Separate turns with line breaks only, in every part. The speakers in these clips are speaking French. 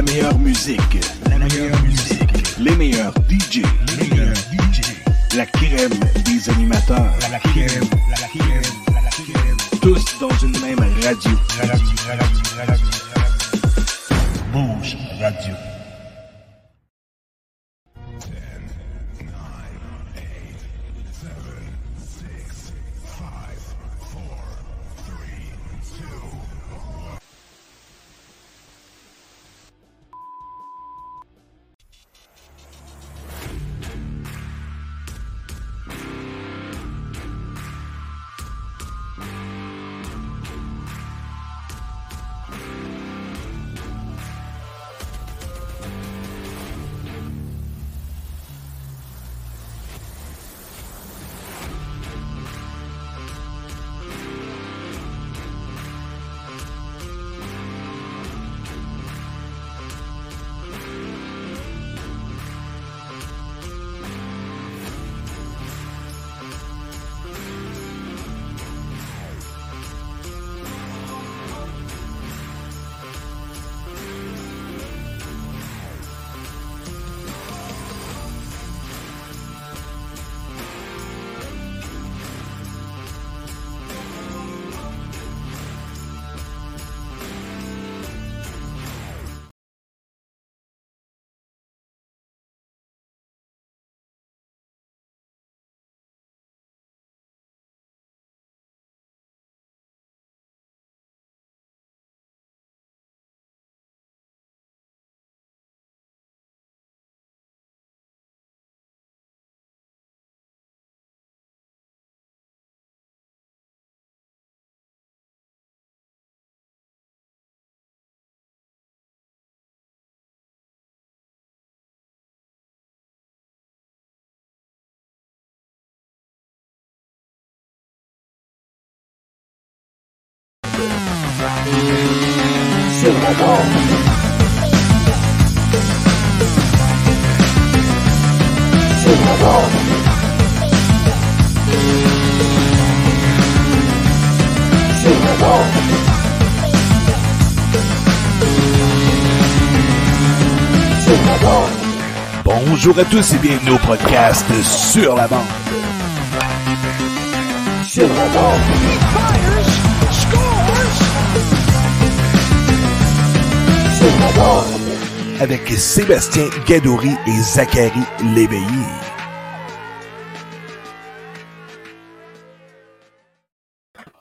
La meilleure musique. La meilleure musique. Les meilleurs DJ. Les meilleurs DJ. La crème des animateurs. La crème, la crème, la crème. Tous dans une même radio. Radio, radio, radio. Bouge Radio. Bonjour à tous et bienvenue au podcast Sur la bande. Avec Sébastien Gadouri et Zachary Léveillé.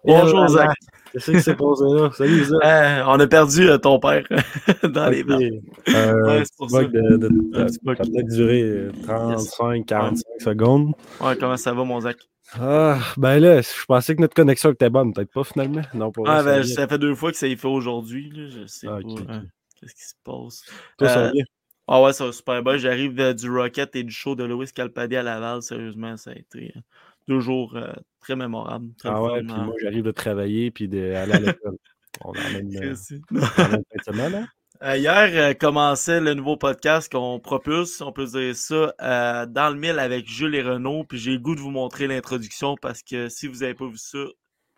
Bonjour,
Zach.
Zach. Qu'est-ce qui s'est passé là? Salut, Zach.
Euh, on a perdu euh, ton père dans les.
Euh,
Ouais, c'est pour
de, de- de- ça a peut-être duré euh, 35, 45 secondes.
Ouais, comment ça va, mon Zach?
Ah, ben là, je pensais que notre connexion était bonne, peut-être pas finalement. Non, pas
Ah, ben,
ça
ça fait deux fois que ça y fait aujourd'hui. là, Je sais
Ah,
pas. hein, Qu'est-ce qui se passe?
Toi, ça
Euh,
va bien?
Ah ouais, ça va super bien. J'arrive euh, du Rocket et du show de Louis Calpadi à Laval. Sérieusement, ça a été euh, deux jours euh, très mémorables. Très
Ah ouais, puis moi j'arrive de travailler puis d'aller à l'école. On en même, euh, en même hein?
Euh, hier euh, commençait le nouveau podcast qu'on propulse, on peut dire ça, euh, dans le mille avec Jules et Renaud. Puis j'ai le goût de vous montrer l'introduction parce que si vous n'avez pas vu ça,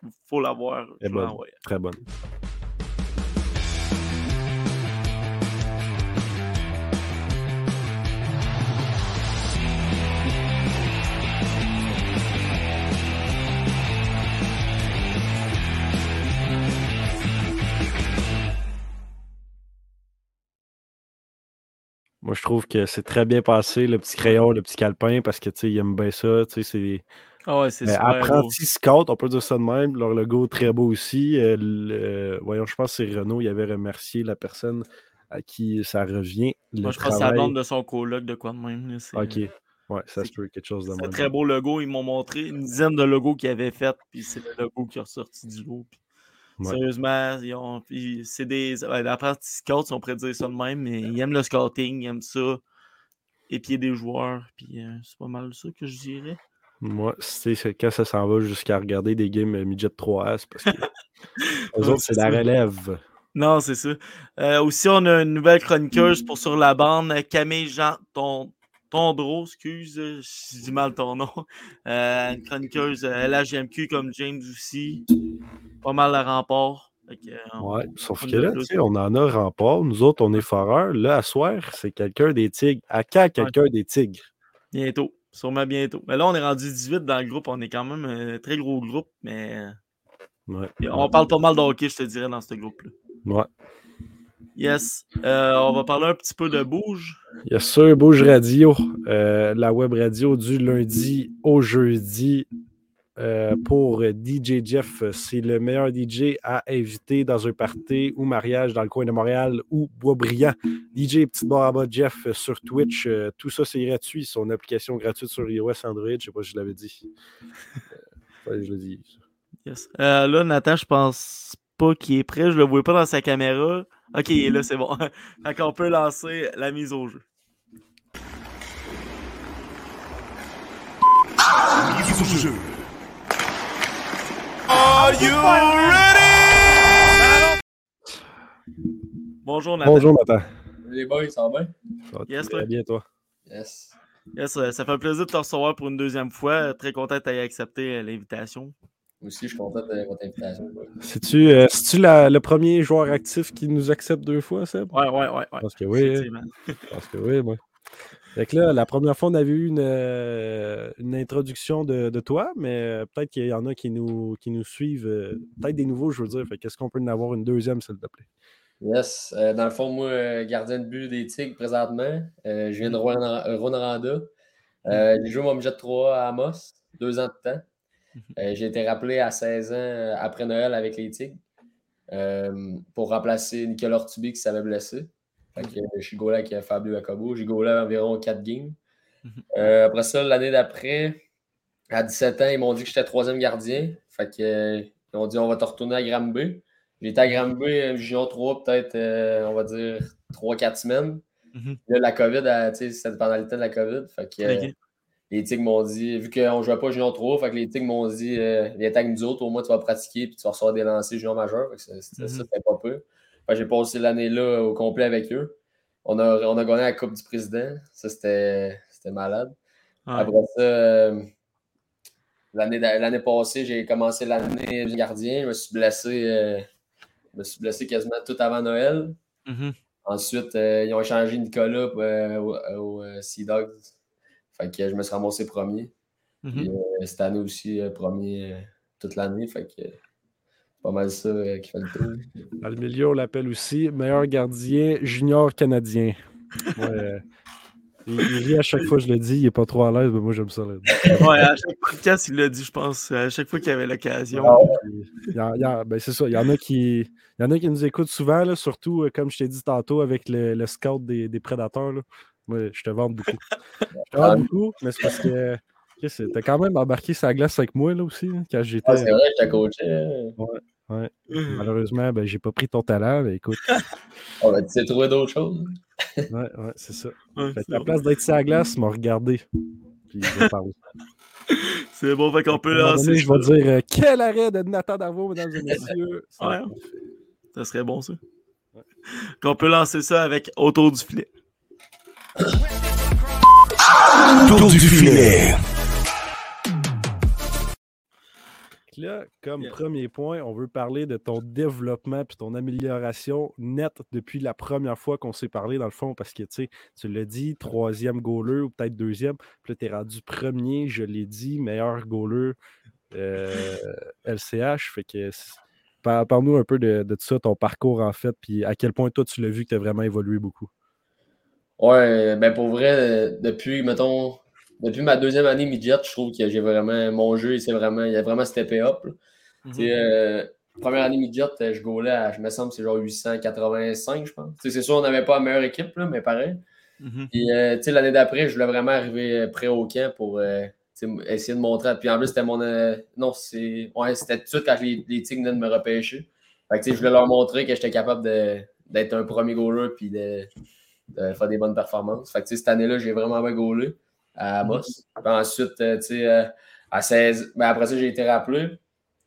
il faut l'avoir.
Eh ben,
vais l'envoyer.
Très bonne. Moi, je trouve que c'est très bien passé, le petit crayon, le petit calepin, parce que, tu sais, ils aiment bien ça, tu sais, c'est...
Ah ouais, c'est
Mais
super. beau.
apprenti scout, on peut dire ça de même. Leur logo très beau aussi. Euh, le- voyons, je pense que c'est Renault. Il avait remercié la personne à qui ça revient. Le
Moi, je pense que c'est la
travail.
blonde de son coloc de quoi de même.
Ok. Ouais, ça se peut quelque chose de
C'est un très beau logo. Ils m'ont montré une dizaine de logos qu'ils avaient fait, puis c'est le logo qui est ressorti du lot. puis
Ouais.
Sérieusement, ils ont- c'est des ouais, apprentis scouts, si on pourrait dire ça de même, mais ils aiment le scouting, ils aiment ça, épier des joueurs, puis euh, c'est pas mal ça que je dirais.
Moi, c'est quand ça s'en va jusqu'à regarder des games euh, midget 3S, parce que eux
Ouais,
autres,
c'est
la relève.
Non, c'est ça. Euh, aussi, on a une nouvelle chroniqueuse pour sur la bande, Camille Jean ton, Tondreau, excuse, je dis mal ton nom. Euh, une chroniqueuse LHMQ comme James aussi. Pas mal. Fait que, euh,
Ouais, sauf que là,
plus.
tu sais, on en a rempart. Nous autres, on est foreurs. Là, à soir, c'est quelqu'un des tigres. À quand quelqu'un des tigres?
Bientôt. Sûrement bientôt. Mais là, on est rendu 18 dans le groupe. On est quand même un très gros groupe, mais
Ouais.
euh, on parle pas mal de hockey, je te dirais, dans ce groupe-là.
Ouais.
Yes. Euh, on va parler un petit peu de bouge.
Il y a sur Bouge Radio, euh, la web radio du lundi au jeudi. Euh, pour DJ Jeff, c'est le meilleur DJ à inviter dans un party ou mariage dans le coin de Montréal ou Boisbriand. DJ Petite bas Jeff euh, sur Twitch, euh, tout ça c'est gratuit. Son application gratuite sur iOS, Android, je sais pas si je l'avais dit. Euh, ouais, je l'ai dit.
Yes. Euh, là, Nathan, je pense pas qu'il est prêt. Je le vois pas dans sa caméra. Ok, il est là, c'est bon. fait qu'on peut lancer la mise au jeu.
Mise au jeu.
Bonjour, Nathan.
Bonjour Nathan.
Les boys, ça va bien?
Ça va
Yes,
très bien toi.
Yes.
Yes, ça fait plaisir de te recevoir pour une deuxième fois. Euh, Très content que tu aies accepté euh, l'invitation.
Moi aussi, je suis content de votre invitation.
C'est-tu euh, le premier joueur actif qui nous accepte deux fois, Seb?
Ouais, ouais, ouais. ouais.
Je pense que oui. hein. Pense que oui, moi. Fait que là, la première fois, on avait eu une, euh, une introduction de, de toi, mais euh, peut-être qu'il y en a qui nous, qui nous suivent. euh, peut-être des nouveaux, je veux dire. Fait qu'est-ce qu'on peut en avoir une deuxième, s'il te plaît?
Yes. Euh, dans le fond, moi, gardien de but des Tigres présentement. Euh, je viens de Rwanda. Euh, j'ai joué mon budget 3 à Amos, deux ans de temps. Euh, j'ai été rappelé à 16 ans après Noël avec les Tigres pour remplacer Nicolas Ortubi qui s'avait blessé. Fait que, je suis gaulé avec Fabio Jacobo. J'ai gaulé environ 4 games.
Mhm.
Euh, après ça, l'année d'après, à 17 ans, ils m'ont dit que j'étais troisième gardien. Fait que, ils m'ont dit on va te retourner à Granby. J'étais à Granby, Junior 3, peut-être, euh, on va dire, 3-4 semaines.
Mhm.
Là, la COVID, c'était pendant le temps de la COVID. Fait que, euh, les Tigres m'ont dit, vu qu'on ne jouait pas Junior 3, fait que les Tigres m'ont dit, euh, viens avec nous autres, au moins tu vas pratiquer puis tu vas recevoir des lancers Junior majeur.
Mhm.
ça, c'était pas peu. Que j'ai passé l'année là au complet avec eux. On a, on a gagné la Coupe du Président. Ça, c'était c'était malade.
Ouais.
Après ça, euh, l'année passée, j'ai commencé l'année gardien. Je me suis blessé, euh, je me suis blessé quasiment tout avant Noël.
Mhm.
Ensuite, euh, ils ont échangé Nicolas au, au, Sea Dogs. Fait que je me suis ramassé premier.
Mhm.
Puis, euh, cette année aussi, premier toute l'année. Fait que pas mal ça euh, qui fait le tour.
Dans le milieu, on l'appelle aussi meilleur gardien junior canadien. Ouais, euh, il, il rit à chaque fois que je le dis, il est pas trop à l'aise, mais moi j'aime ça.
Ouais, à chaque podcast, il l'a dit, je pense. À chaque fois qu'il y avait l'occasion.
Ah
ben, c'est ça. Il y en a qui, il y en a qui nous écoutent souvent, là, surtout, euh, comme je t'ai dit tantôt, avec le, le scout des, des prédateurs. là. Moi, je te vante beaucoup. Je te vante beaucoup, mais c'est parce que t'as quand même embarqué sa glace avec moi là, aussi, là, quand j'étais.
Ah, c'est vrai, je t'ai coaché. hein.
Malheureusement, ben, j'ai pas pris ton talent, mais écoute.
On va essayer de trouver d'autres choses.
Ouais, ouais, c'est ça.
Ouais,
Fait à la place d'être la glace, m'a regardé. Puis.
C'est bon, fait qu'on peut lancer.
je vais dire euh, quel arrêt de Nathan Darvaux, mesdames et messieurs.
Ouais. Ça serait bon, ça. Qu'on peut lancer ça avec autour du filet.
Tour du filet.
Là, comme
Yeah.
premier point, on veut parler de ton développement puis ton amélioration nette depuis la première fois qu'on s'est parlé, dans le fond, parce que tu sais, tu l'as dit, troisième goaler ou peut-être deuxième, puis là, tu es rendu premier, je l'ai dit, meilleur goaler euh, LCH. Fait que parle-nous un peu de, de tout ça, ton parcours en fait, puis à quel point toi tu l'as vu que tu as vraiment évolué beaucoup.
Ouais, ben pour vrai, euh, depuis, mettons, depuis ma deuxième année midget, je trouve que j'ai vraiment, mon jeu, il s'est vraiment, il a vraiment steppé up. sais, euh, première année midget, euh, je gaulais à, je me semble, c'est genre 885, je pense. C'est sûr, on n'avait pas la meilleure équipe, là, mais pareil.
Mhm.
Puis, euh, l'année d'après, je voulais vraiment arriver prêt au camp pour euh, essayer de montrer. Puis en plus, c'était mon. non, c'est. Ouais, c'était tout de suite quand les, les Tigres venaient de me repêcher. Fait que, je voulais leur montrer que j'étais capable d'être un premier goaler puis de, de faire des bonnes performances. Fait que, cette année-là, j'ai vraiment bien gaulé à. Puis ensuite, euh, tu sais, euh, à 16. Ben, après ça, j'ai été rappelé.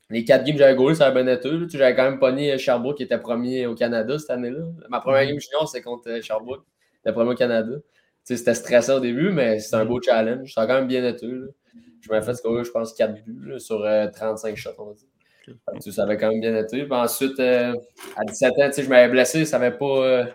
Les quatre games que j'avais gaulé, ça avait bien été. J'avais quand même pogné Sherbrooke qui était premier au Canada cette année-là. Ma première game junior, c'était contre euh, Sherbrooke. C'était premier au Canada. Tu sais, C'était stressant au début, mais c'était un beau challenge. Ça a quand même bien été. là. Je m'avais fait scorer, je pense, 4 buts là, sur euh, 35 shots, on va dire. Ça avait quand même bien été. Puis ensuite, euh, à 17 ans, tu sais, je m'avais blessé, ça avait pas. euh,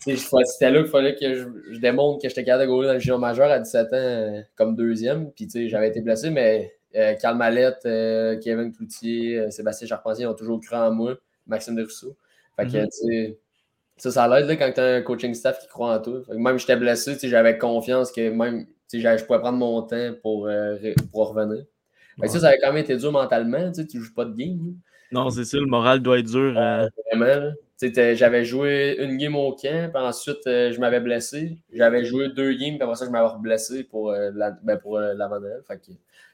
C'était là qu'il fallait que je, je démontre que j'étais capable de gauler dans le junior majeur à 17 ans euh, comme deuxième. Puis tu sais, j'avais été blessé, mais euh, Karl Mallette, euh, Kevin Cloutier, euh, Sébastien Charpentier ont toujours cru en moi, Maxime Desrousseaux. Fait que,
Mhm.
ça, ça l'aide quand tu as un coaching staff qui croit en toi. Fait que même si j'étais blessé, j'avais confiance que même je pouvais prendre mon temps pour, pour revenir. Fait que ça, ça avait quand même été dur mentalement. Tu joues pas de game. là.
Non, c'est ça, le moral doit être dur.
Vraiment. là. J'avais joué une game au camp, puis ensuite euh, je m'avais blessé. J'avais joué deux games, puis après ça, je m'avais blessé pour, euh, la, ben, pour euh,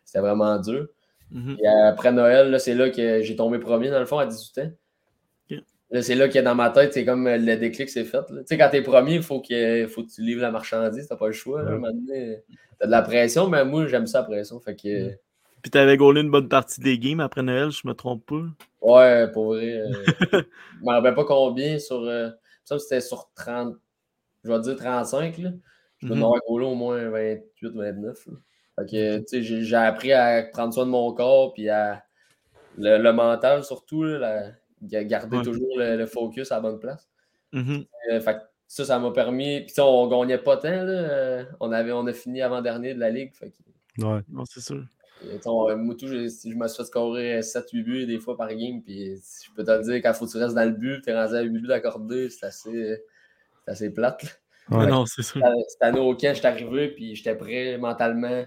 c'était vraiment dur.
mhm.
Puis après Noël, c'est là que j'ai tombé premier, dans le fond, à 18 ans.
Ok.
Là, c'est là que dans ma tête, c'est comme euh, le déclic s'est fait. Tu sais, quand t'es premier, il faut que, faut que tu livres la marchandise, t'as pas le choix. moment donné, T'as de la pression, mais moi, j'aime ça, la pression. Fait que,
Puis t'avais gaulé une bonne partie des games après Noël, je me trompe pas.
ouais, pour vrai. euh, je me rappelle pas combien sur. euh, me semble que c'était sur 30. Je vais dire 35, là. Je en
Mhm.
avoir gaulé au moins 28, 29. là. Fait que, tu sais, j'ai appris à prendre soin de mon corps, puis à. Le, le mental, surtout, là, la- garder
Ouais.
toujours le, le focus à la bonne place.
Mhm.
Euh, fait que ça, ça m'a permis. Puis, on gagnait pas tant, là. euh, On, avait, on a fini avant-dernier de la ligue. Fait que,
Ouais.
Non, c'est sûr.
On- moi, tout, je, je me suis fait scorer 7-8 buts des fois par game. Puis, je peux te le dire, quand faut que tu restes dans le but, tu es rendu à 8 buts d'accordé, c'est assez, c'est assez plate. là.
Ouais.
Non, c'est sûr.
Cette année au camp, j'étais arrivé, puis j'étais prêt mentalement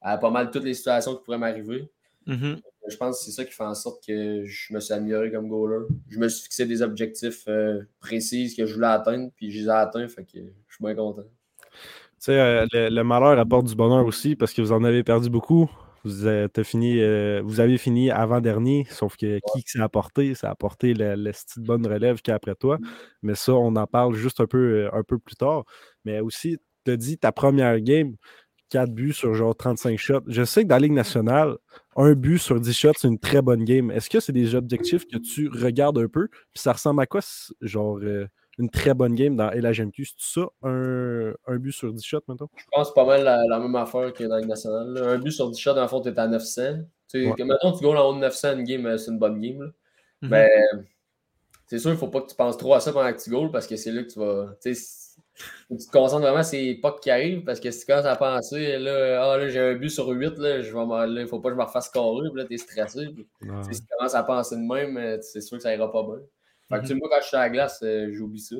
à pas mal toutes les situations qui pourraient m'arriver.
Mhm.
Je pense que c'est ça qui fait en sorte que je me suis amélioré comme goaler. Je me suis fixé des objectifs euh, précis que je voulais atteindre, puis je les ai atteints, fait que je suis bien content.
Tu sais, euh, le, le malheur apporte du bonheur aussi parce que vous en avez perdu beaucoup. Vous, avez, t'as fini, euh, vous avez fini avant-dernier, sauf que qui que ça a apporté? Ça a apporté style de bonne relève qu'il y a après toi. Mais ça, on en parle juste un peu, euh, un peu plus tard. Mais aussi, tu as dit ta première game, 4 buts sur genre 35 shots. Je sais que dans la Ligue nationale, un but sur 10 shots, c'est une très bonne game. Est-ce que c'est des objectifs que tu regardes un peu? Puis ça ressemble à quoi, genre, euh, une très bonne game dans LHMQ? C'est ça, un, un but sur 10 shots, maintenant?
Je pense pas mal la, la même affaire que dans nationale. là. Un but sur 10 shots, dans le fond, tu es à 900. Tu sais,
Ouais.
que maintenant, tu goals en haut de 900 une game, euh, c'est une bonne game. là.
Mhm.
Mais c'est sûr, il faut pas que tu penses trop à ça pendant que tu goals parce que c'est là que tu vas. Tu te concentres vraiment sur les pucks qui arrivent parce que si tu commences à penser, là, ah, là j'ai un but sur 8, là, je vais il faut pas que je me refasse puis là, t'es stressé. puis, si tu commences à penser de même, euh, c'est sûr que ça ira pas bien. Fait que, tu sais, moi, quand je suis à la glace, euh, j'oublie ça.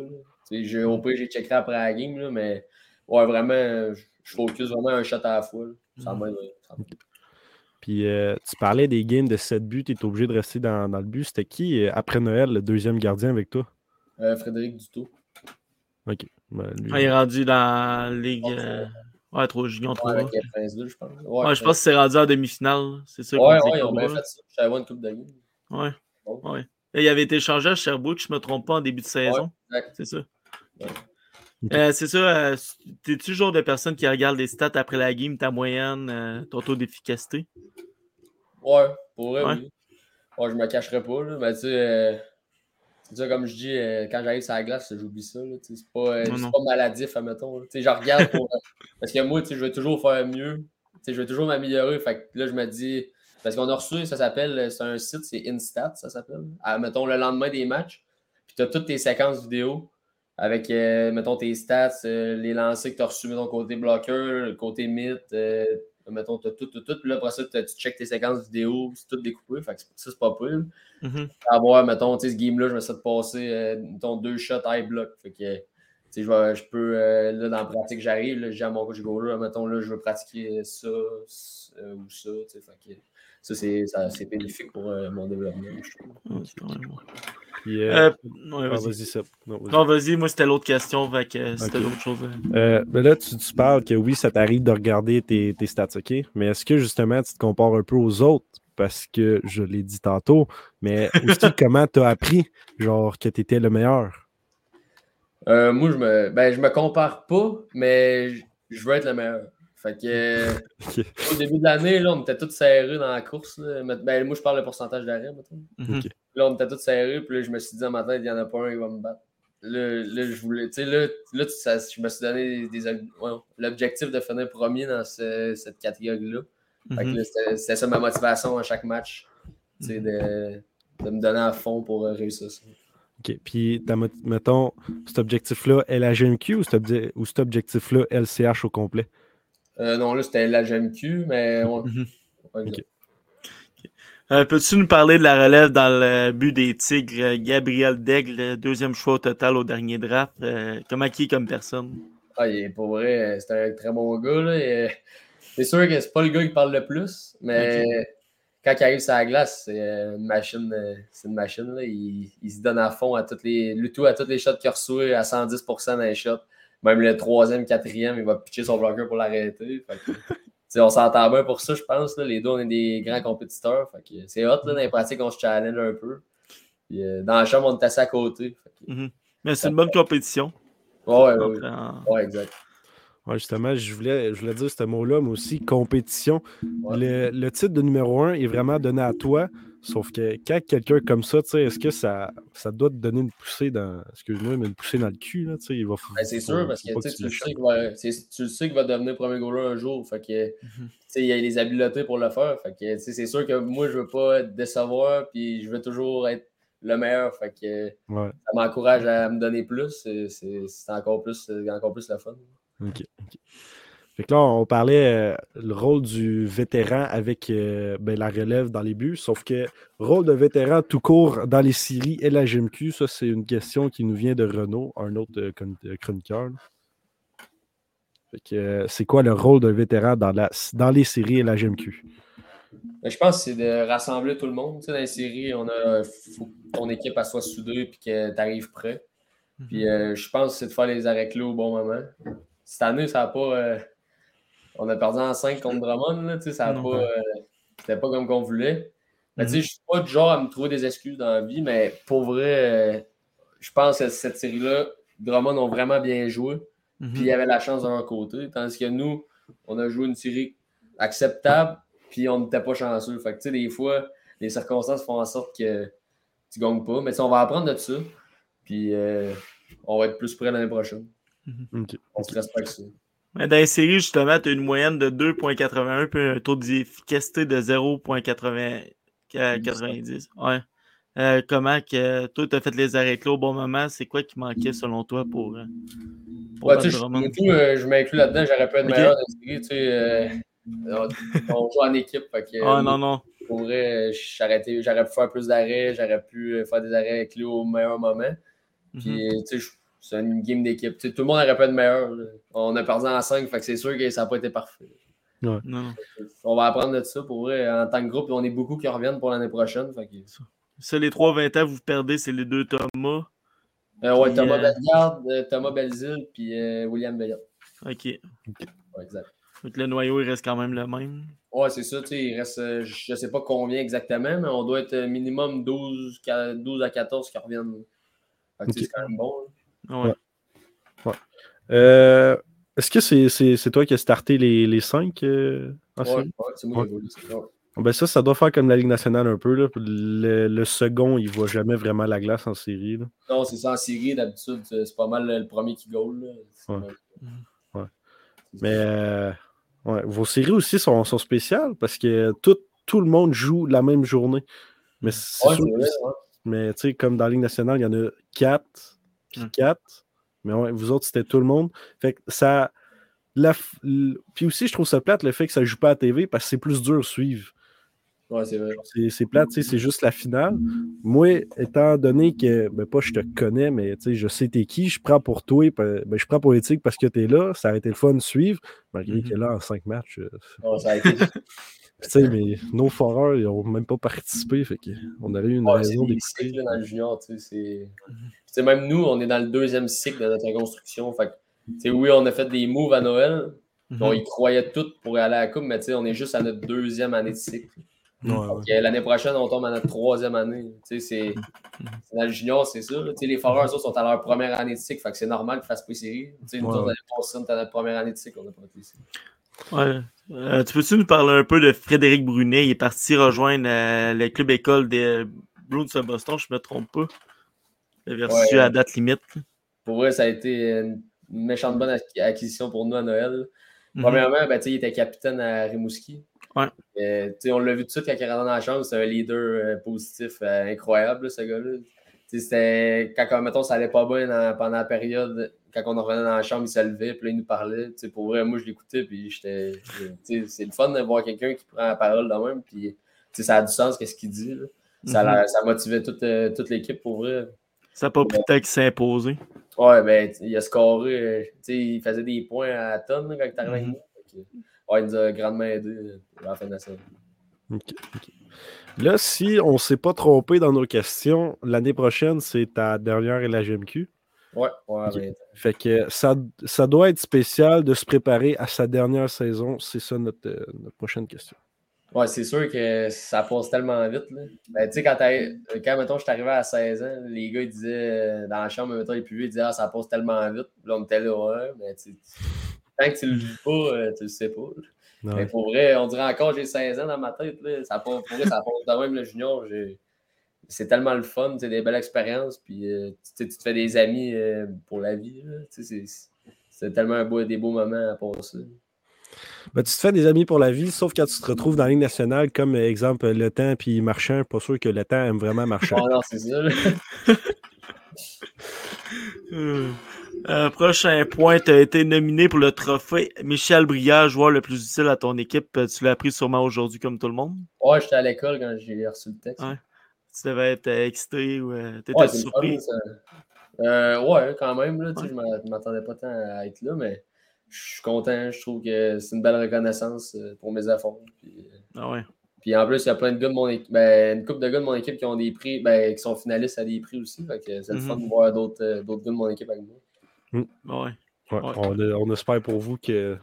j'ai- au pire, j'ai checkerai après la game, là, mais ouais, vraiment, je focus vraiment un shot à la fois. Ça
Mhm.
m'aide.
Puis euh, tu parlais des games de 7 buts, tu es obligé de rester dans, dans le but. C'était qui, euh, après Noël, le deuxième gardien avec toi?
Euh, Frédéric Duto.
Ok. Ben, lui,
Ah, il est rendu dans la Ligue. euh, Ouais, 3 Junior
Ouais,
3.
avec euh, Princeville, je pense.
Ouais, je pense que c'est rendu en demi-finale. C'est ça.
Ouais, ouais, ils ont bien fait ça. Je savais une coupe de game.
Ouais. Ouais. Et il avait été changé à Sherbrooke, je me trompe pas, en début de saison. c'est ça.
Ouais.
Euh, c'est ça. euh, T'es-tu le genre de personne qui regarde les stats après la game, ta moyenne, euh, ton taux d'efficacité?
Ouais, pour vrai,
Ouais.
oui. Ouais, je me cacherai pas, là. Mais tu sais, euh, ça, comme je dis, euh, quand j'arrive sur la glace, j'oublie ça, C'est pas, euh, pas maladif, admettons. Tu sais, je regarde pour. euh, parce que moi, tu sais, je veux toujours faire mieux. Tu sais, je veux toujours m'améliorer. Fait que là, je me dis. Parce qu'on a reçu, ça s'appelle, c'est un site, c'est Instat, ça s'appelle. Ah, mettons, le lendemain des matchs. Puis tu as toutes tes séquences vidéo avec, euh, mettons, tes stats, euh, les lancers que tu as reçus, mettons, côté bloqueur, côté mythe, euh, mettons, tu as tout, tout, tout. Puis là, après ça, tu checkes tes séquences vidéo, c'est tout découpé. Fait que ça, c'est pas pire.
Mhm.
Avoir, mettons, tu sais, ce game-là, je me suis fait passer, euh, mettons, deux shots high block. Fait que, tu sais, je, vais- je peux, euh, là, dans la pratique, j'arrive, là, dis à mon coach goaler, mettons, là, je veux pratiquer ça euh, ou ça, tu sais. Fait que, ça, c'est, ça, c'est bénéfique pour euh, mon développement, je trouve.
Euh,
Euh, ouais,
ah,
vas-y.
vas-y, Seb. Non, vas-y.
Non, vas-y, moi c'était l'autre question, fait que c'était l'autre chose. euh.
Euh, ben là, tu, tu parles que oui, ça t'arrive de regarder tes, tes stats, OK? Mais est-ce que justement, tu te compares un peu aux autres? Parce que je l'ai dit tantôt, mais aussi comment tu as appris, genre, que tu étais le meilleur?
Euh, moi, je me, ben, je me compare pas, mais je, je veux être le meilleur. Fait que, euh, au début de l'année, là, on était tous serrés dans la course. là. Ben, moi, je parle de pourcentage d'arrêt, mettons.
Mhm.
Là, on était tous serrés, puis là, je me suis dit dans ma tête, il n'y en a pas un qui va me battre. Là, là, je voulais, tu sais, là, là tu- ça- je me suis donné des, des- ouais, l'objectif de finir premier dans ce- cette catégorie-là. Fait que
Mhm.
là, c'était ça ma motivation à chaque match. tu sais, de, de me donner à fond pour euh, réussir ça.
OK. Puis, mettons, cet objectif-là, LHMQ ou cet, obje- ou cet objectif-là, LCH au complet?
Euh, non, là, c'était la GMQ, mais on...
Euh, Peux-tu nous parler de la relève dans le but des Tigres? Gabriel Daigle, deuxième choix au total au dernier draft. Euh, comment qui est comme personne?
Ah, il est pour vrai, euh, c'est un très bon gars. Là, c'est sûr que c'est pas le gars qui parle le plus, mais quand il arrive sur la glace, c'est une machine. C'est une machine. Là. Il, il se donne à fond à toutes les. Le tout à toutes les shots qu'il reçoit à 110% dans les shots. Même le troisième, quatrième, il va pitcher son bloqueur pour l'arrêter. On s'entend bien pour ça, je pense. Là. Les deux, on est des grands compétiteurs. C'est hot. Là, dans les pratiques, on se challenge un peu. Puis, euh, dans la chambre, on est assis à côté. Que-
Mais c'est une bonne compétition.
Ouais, ouais,
Donc,
ouais, ouais, exact.
Ouais, justement, je voulais, je voulais dire ce mot-là, mais aussi compétition.
Ouais.
Le, le titre de numéro un est vraiment donné à toi, sauf que quand quelqu'un comme ça, tu sais, est-ce que ça, ça doit te donner une poussée dans. Excuse-moi, mais une poussée dans le cul, là, tu sais, il va
Ben, c'est sûr, parce que tu
le
sais qu'il va, tu le sais qu'il va devenir premier goaler un jour. Fait que, tu
Mhm.
sais, il y a les habiletés pour le faire. Fait que, c'est sûr que moi, je veux pas être décevoir, puis je veux toujours être le meilleur. Fait que
Ouais,
ça m'encourage à me donner plus. C'est, encore plus, encore plus le fun.
ok. Fait que là, on parlait euh, le rôle du vétéran avec euh, ben, la relève dans les buts, sauf que rôle de vétéran tout court dans les séries et la GMQ, ça, c'est une question qui nous vient de Renaud, un autre euh, euh, chroniqueur. là. Fait que euh, c'est quoi le rôle d'un vétéran dans, la, dans les séries et la GMQ?
Mais je pense que c'est de rassembler tout le monde. Tu sais, dans les séries, on a, faut que ton équipe elle soit soudée et que tu arrives prêt. Puis euh, je pense que c'est de faire les arrêts clés au bon moment. Cette année, ça n'a pas. On a perdu en 5 contre Drummond. Là, tu sais, ça pas. euh, C'était pas comme qu'on voulait. Mais tu sais, je suis pas du genre à me trouver des excuses dans la vie, mais pour vrai, euh, je pense que cette série-là, Drummond ont vraiment bien joué.
Mhm.
Puis il y avait la chance de leur côté. Tandis que nous, on a joué une série acceptable, puis on n'était pas chanceux. Fait que, tu sais, des fois, les circonstances font en sorte que tu gagnes pas. Mais on va apprendre de ça. Puis euh, on va être plus prêt l'année prochaine.
Ok.
On se respecte ça.
Mais dans les séries, justement, tu as une moyenne de 2,81 puis un taux d'efficacité de 0,90. Ouais. Euh, comment que toi, tu as fait les arrêts clos au bon moment? C'est quoi qui manquait selon toi pour, euh, pour
Ouais, je, je m'inclus là-dedans. J'aurais pu être meilleur dans la série. Tu sais, euh, on, joue en équipe. Fait que,
Ah non, non.
J'aurais pu faire plus d'arrêts. J'aurais pu faire des arrêts clés au meilleur moment.
Mhm.
Puis, tu sais, je- c'est une game d'équipe. Tout le monde aurait pu être meilleur. là. On a perdu en 5, fait que c'est sûr que ça n'a pas été parfait.
Non.
On va apprendre de ça pour vrai. En tant que groupe, on est beaucoup qui reviennent pour l'année prochaine. Fait que,
Ça, les 3-20 ans, vous perdez, c'est les deux Thomas.
Euh, ouais,
Puis,
Thomas
euh,
Bellegarde, euh, Thomas Belzile, puis euh, William Veillot.
OK.
Ouais, exact.
Que le noyau, il reste quand même le même.
Ouais, c'est ça. Il reste, euh, je sais pas combien exactement, mais on doit être minimum 12, qua- 12 à 14 qui reviennent. C'est quand même bon. là.
Ouais.
Euh, Est-ce que c'est c'est- c'est toi qui as starté les, les cinq euh, en
Ouais,
série?
ouais, c'est moi
Ouais.
qui ai volé ça. Ouais.
Ben ça, ça doit faire comme la Ligue nationale un peu. Là. Le, le second, il voit jamais vraiment la glace en série. là.
Non, c'est ça en série, d'habitude, c'est pas mal le premier qui goal. là.
Ouais. Ouais. Mais euh, ouais, vos séries aussi sont, sont spéciales parce que tout, tout le monde joue la même journée. Mais c'est
Ouais, ouais.
mais tu sais, comme dans la Ligue nationale, il y en a quatre, puis
Mm.
quatre. Mais vous autres, c'était tout le monde. Fait que ça. La, l- puis aussi, je trouve ça plate le fait que ça joue pas à TV parce que c'est plus dur à suivre.
Ouais, c'est vrai.
C'est c'est plate, tu sais, c'est juste la finale. Moi, étant donné que, ben pas je te connais, mais tu sais, je sais t'es qui, je prends pour toi, ben, je prends pour l'éthique parce que t'es là, ça a été le fun de suivre, malgré
Mhm.
que là, en cinq matchs, euh,
Ouais, ça a été.
tu sais, mais nos foreurs, ils n'ont même pas participé, fait on avait eu une
Ouais,
raison d'écouter.
dans le junior, tu sais, c'est... Tu sais, même nous, on est dans le deuxième cycle de notre reconstruction, fait que, oui, on a fait des moves à Noël,
Mhm.
on y croyait tous pour aller à la coupe, mais tu sais, on est juste à notre deuxième année de cycle.
Ouais,
L'année prochaine, on tombe à notre troisième année. C'est... Dans le junior, c'est ça. les foreurs, eux sont à leur première année de cycle, fait que c'est normal qu'ils fassent pas série. Nous
Ouais,
autres, on était à notre première année de cycle, on n'a pas été ici.
Ouais. Euh, tu peux-tu nous parler un peu de Frédéric Brunet? Il est parti rejoindre euh, le club école des Bruins de Boston, je me trompe pas. Le versu
Ouais.
à date limite.
Pour vrai, ça a été une méchante bonne acqui- acquisition pour nous à Noël.
Mhm.
Premièrement, ben, il était capitaine à Rimouski.
Ouais.
Euh, on l'a vu tout de suite quand il est rentré dans la chambre, c'est un leader euh, positif euh, incroyable, ce gars-là. C'était quand, mettons, ça allait pas bien dans- pendant la période, quand on revenait dans la chambre, il se levait, puis là, il nous parlait. Pour vrai, moi, je l'écoutais, puis j'étais. C'est le fun de voir quelqu'un qui prend la parole de même, puis ça a du sens, qu'est-ce qu'il dit. là. Ça,
Mhm.
la- ça motivait toute, euh, toute l'équipe, pour vrai.
Ça n'a pas pris de temps qu'il s'est imposé.
Ouais, ben, il a scoré, euh, il faisait des points à la tonne là, quand il est arrivé avec Ouais, il nous a grandement aidé euh, à la fin de la saison.
OK, OK. Là, si on ne s'est pas trompé dans nos questions, l'année prochaine, c'est ta dernière LHMQ.
Ouais, ouais,
Ok.
ben,
Fait que ça, ça doit être spécial de se préparer à sa dernière saison. C'est ça notre, euh, notre prochaine question.
ouais, c'est sûr que ça passe tellement vite. Là. Ben, tu sais, quand, quand, mettons, je suis arrivé à 16 ans, les gars, ils disaient, euh, dans la chambre, mettons, les vieux, ils disaient, ah, ça passe tellement vite. Là, on était là, ouais, mais tu sais, tant que tu le vis pas, euh, tu le sais pas. Mais pour vrai, on dirait encore j'ai 16 ans dans ma tête. Là. Ça pour vrai, ça passe de même le junior. C'est tellement le fun, c'est des belles expériences. Puis euh, tu, te fais des amis euh, pour la vie. C'est tellement un beau, des beaux moments à passer.
Ben, tu te fais des amis pour la vie, sauf quand tu te retrouves dans la Ligue nationale, comme exemple Le Temps puis Marchand. Pas sûr que Le Temps aime vraiment Marchand.
Ah non, c'est ça.
Euh, prochain point, tu as été nominé pour le trophée Michel Briard, joueur le plus utile à ton équipe. Euh, Tu l'as appris sûrement aujourd'hui comme tout le monde.
Ouais, j'étais à l'école quand j'ai reçu le texte.
Ouais. Tu devais être euh, excité ou euh, t'étais
Ouais,
surpris.
Euh, ouais, quand même. Là, tu sais, Je ne m'attendais pas tant à être là, mais je suis content. Je trouve que c'est une belle reconnaissance pour mes efforts. Puis,
Ah ouais.
Puis en plus, il y a plein de gars de mon équipe, ben, une couple de gars de mon équipe qui ont des prix, ben, qui sont finalistes à des prix aussi. Fait que c'est le
Mhm.
fun de voir d'autres d'autres gars de mon équipe avec moi.
Ouais.
Ouais,
Ouais.
On, on espère pour vous que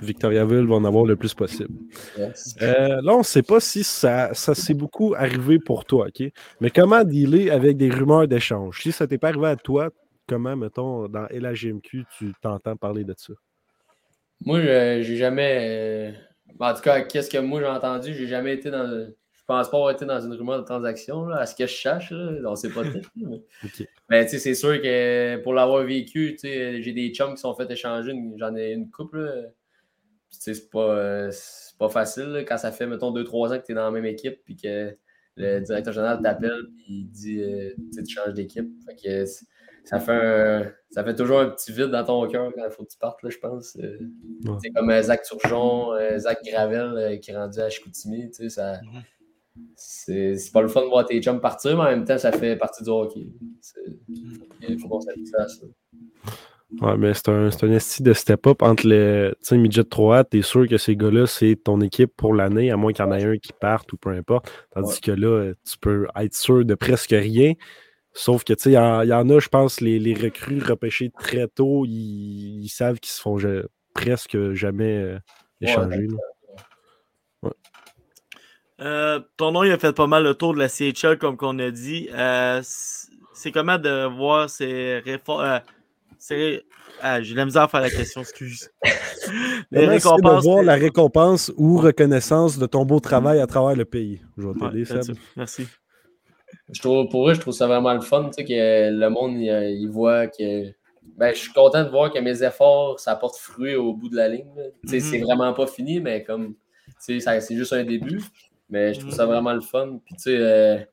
Victoriaville va en avoir le plus possible.
Yes.
Euh, là, on ne sait pas si ça, ça s'est beaucoup arrivé pour toi, OK? Mais comment dealer avec des rumeurs d'échange? Si ça t'est pas arrivé à toi, comment, mettons, dans LHGMQ, tu t'entends parler de ça?
Moi, je- j'ai jamais. euh, En tout cas, qu'est-ce que moi j'ai entendu, j'ai jamais été dans. Je pense pas avoir été dans une rumeur de transaction, là, à ce que je sache. Là, on sait pas tout. Mais,
OK.
mais, tu sais, c'est sûr que pour l'avoir vécu, j'ai des chums qui sont fait échanger. J'en ai une couple. c'est pas, euh, pas facile là, quand ça fait, mettons, 2-3 ans que tu es dans la même équipe puis que le directeur général t'appelle puis il dit euh, tu changes d'équipe. Ça fait, un- ça fait toujours un petit vide dans ton cœur quand il faut que tu partes, là, je pense. Euh,
Ouais.
C'est comme euh, Zach Turgeon, Zach Gravel qui est rendu à Chicoutimi. tu sais, Ça,
Mhm.
c'est c'est pas le fun de voir tes chums partir, mais en même temps, ça fait partie du hockey. Il faut qu'on s'habitue à ça.
Ouais, mais c'est un, un esti de step-up entre les. Tu sais, Midget 3 t'es sûr que ces gars-là, c'est ton équipe pour l'année, à moins qu'il y en ait un qui parte ou peu importe. Tandis
Ouais.
que là, tu peux être sûr de presque rien. Sauf que, tu sais, il y, y en a, je pense, les, les recrues repêchés très tôt, ils, ils savent qu'ils se font presque jamais euh, échanger.
Euh, ton nom, il a fait pas mal le tour de la CHL, comme qu'on a dit. Euh, c'est comment de voir ces réformes. euh, ces- Ah, j'ai la misère à faire la question, excuse. Les
Comment c'est de
récompenses.
voir la récompense ou reconnaissance de ton beau travail à travers le pays? Je vais
Ouais,
t'aider, Seb.
ça. Merci.
Je trouve, pour eux, je trouve ça vraiment le fun, tu sais, que le monde, il, il voit que. Ben, je suis content de voir que mes efforts, ça porte fruit au bout de la ligne. là. Tu sais,
Mhm.
c'est vraiment pas fini, mais comme, c'est juste un début. Mais je trouve ça vraiment le fun. Puis, tu sais, euh, tu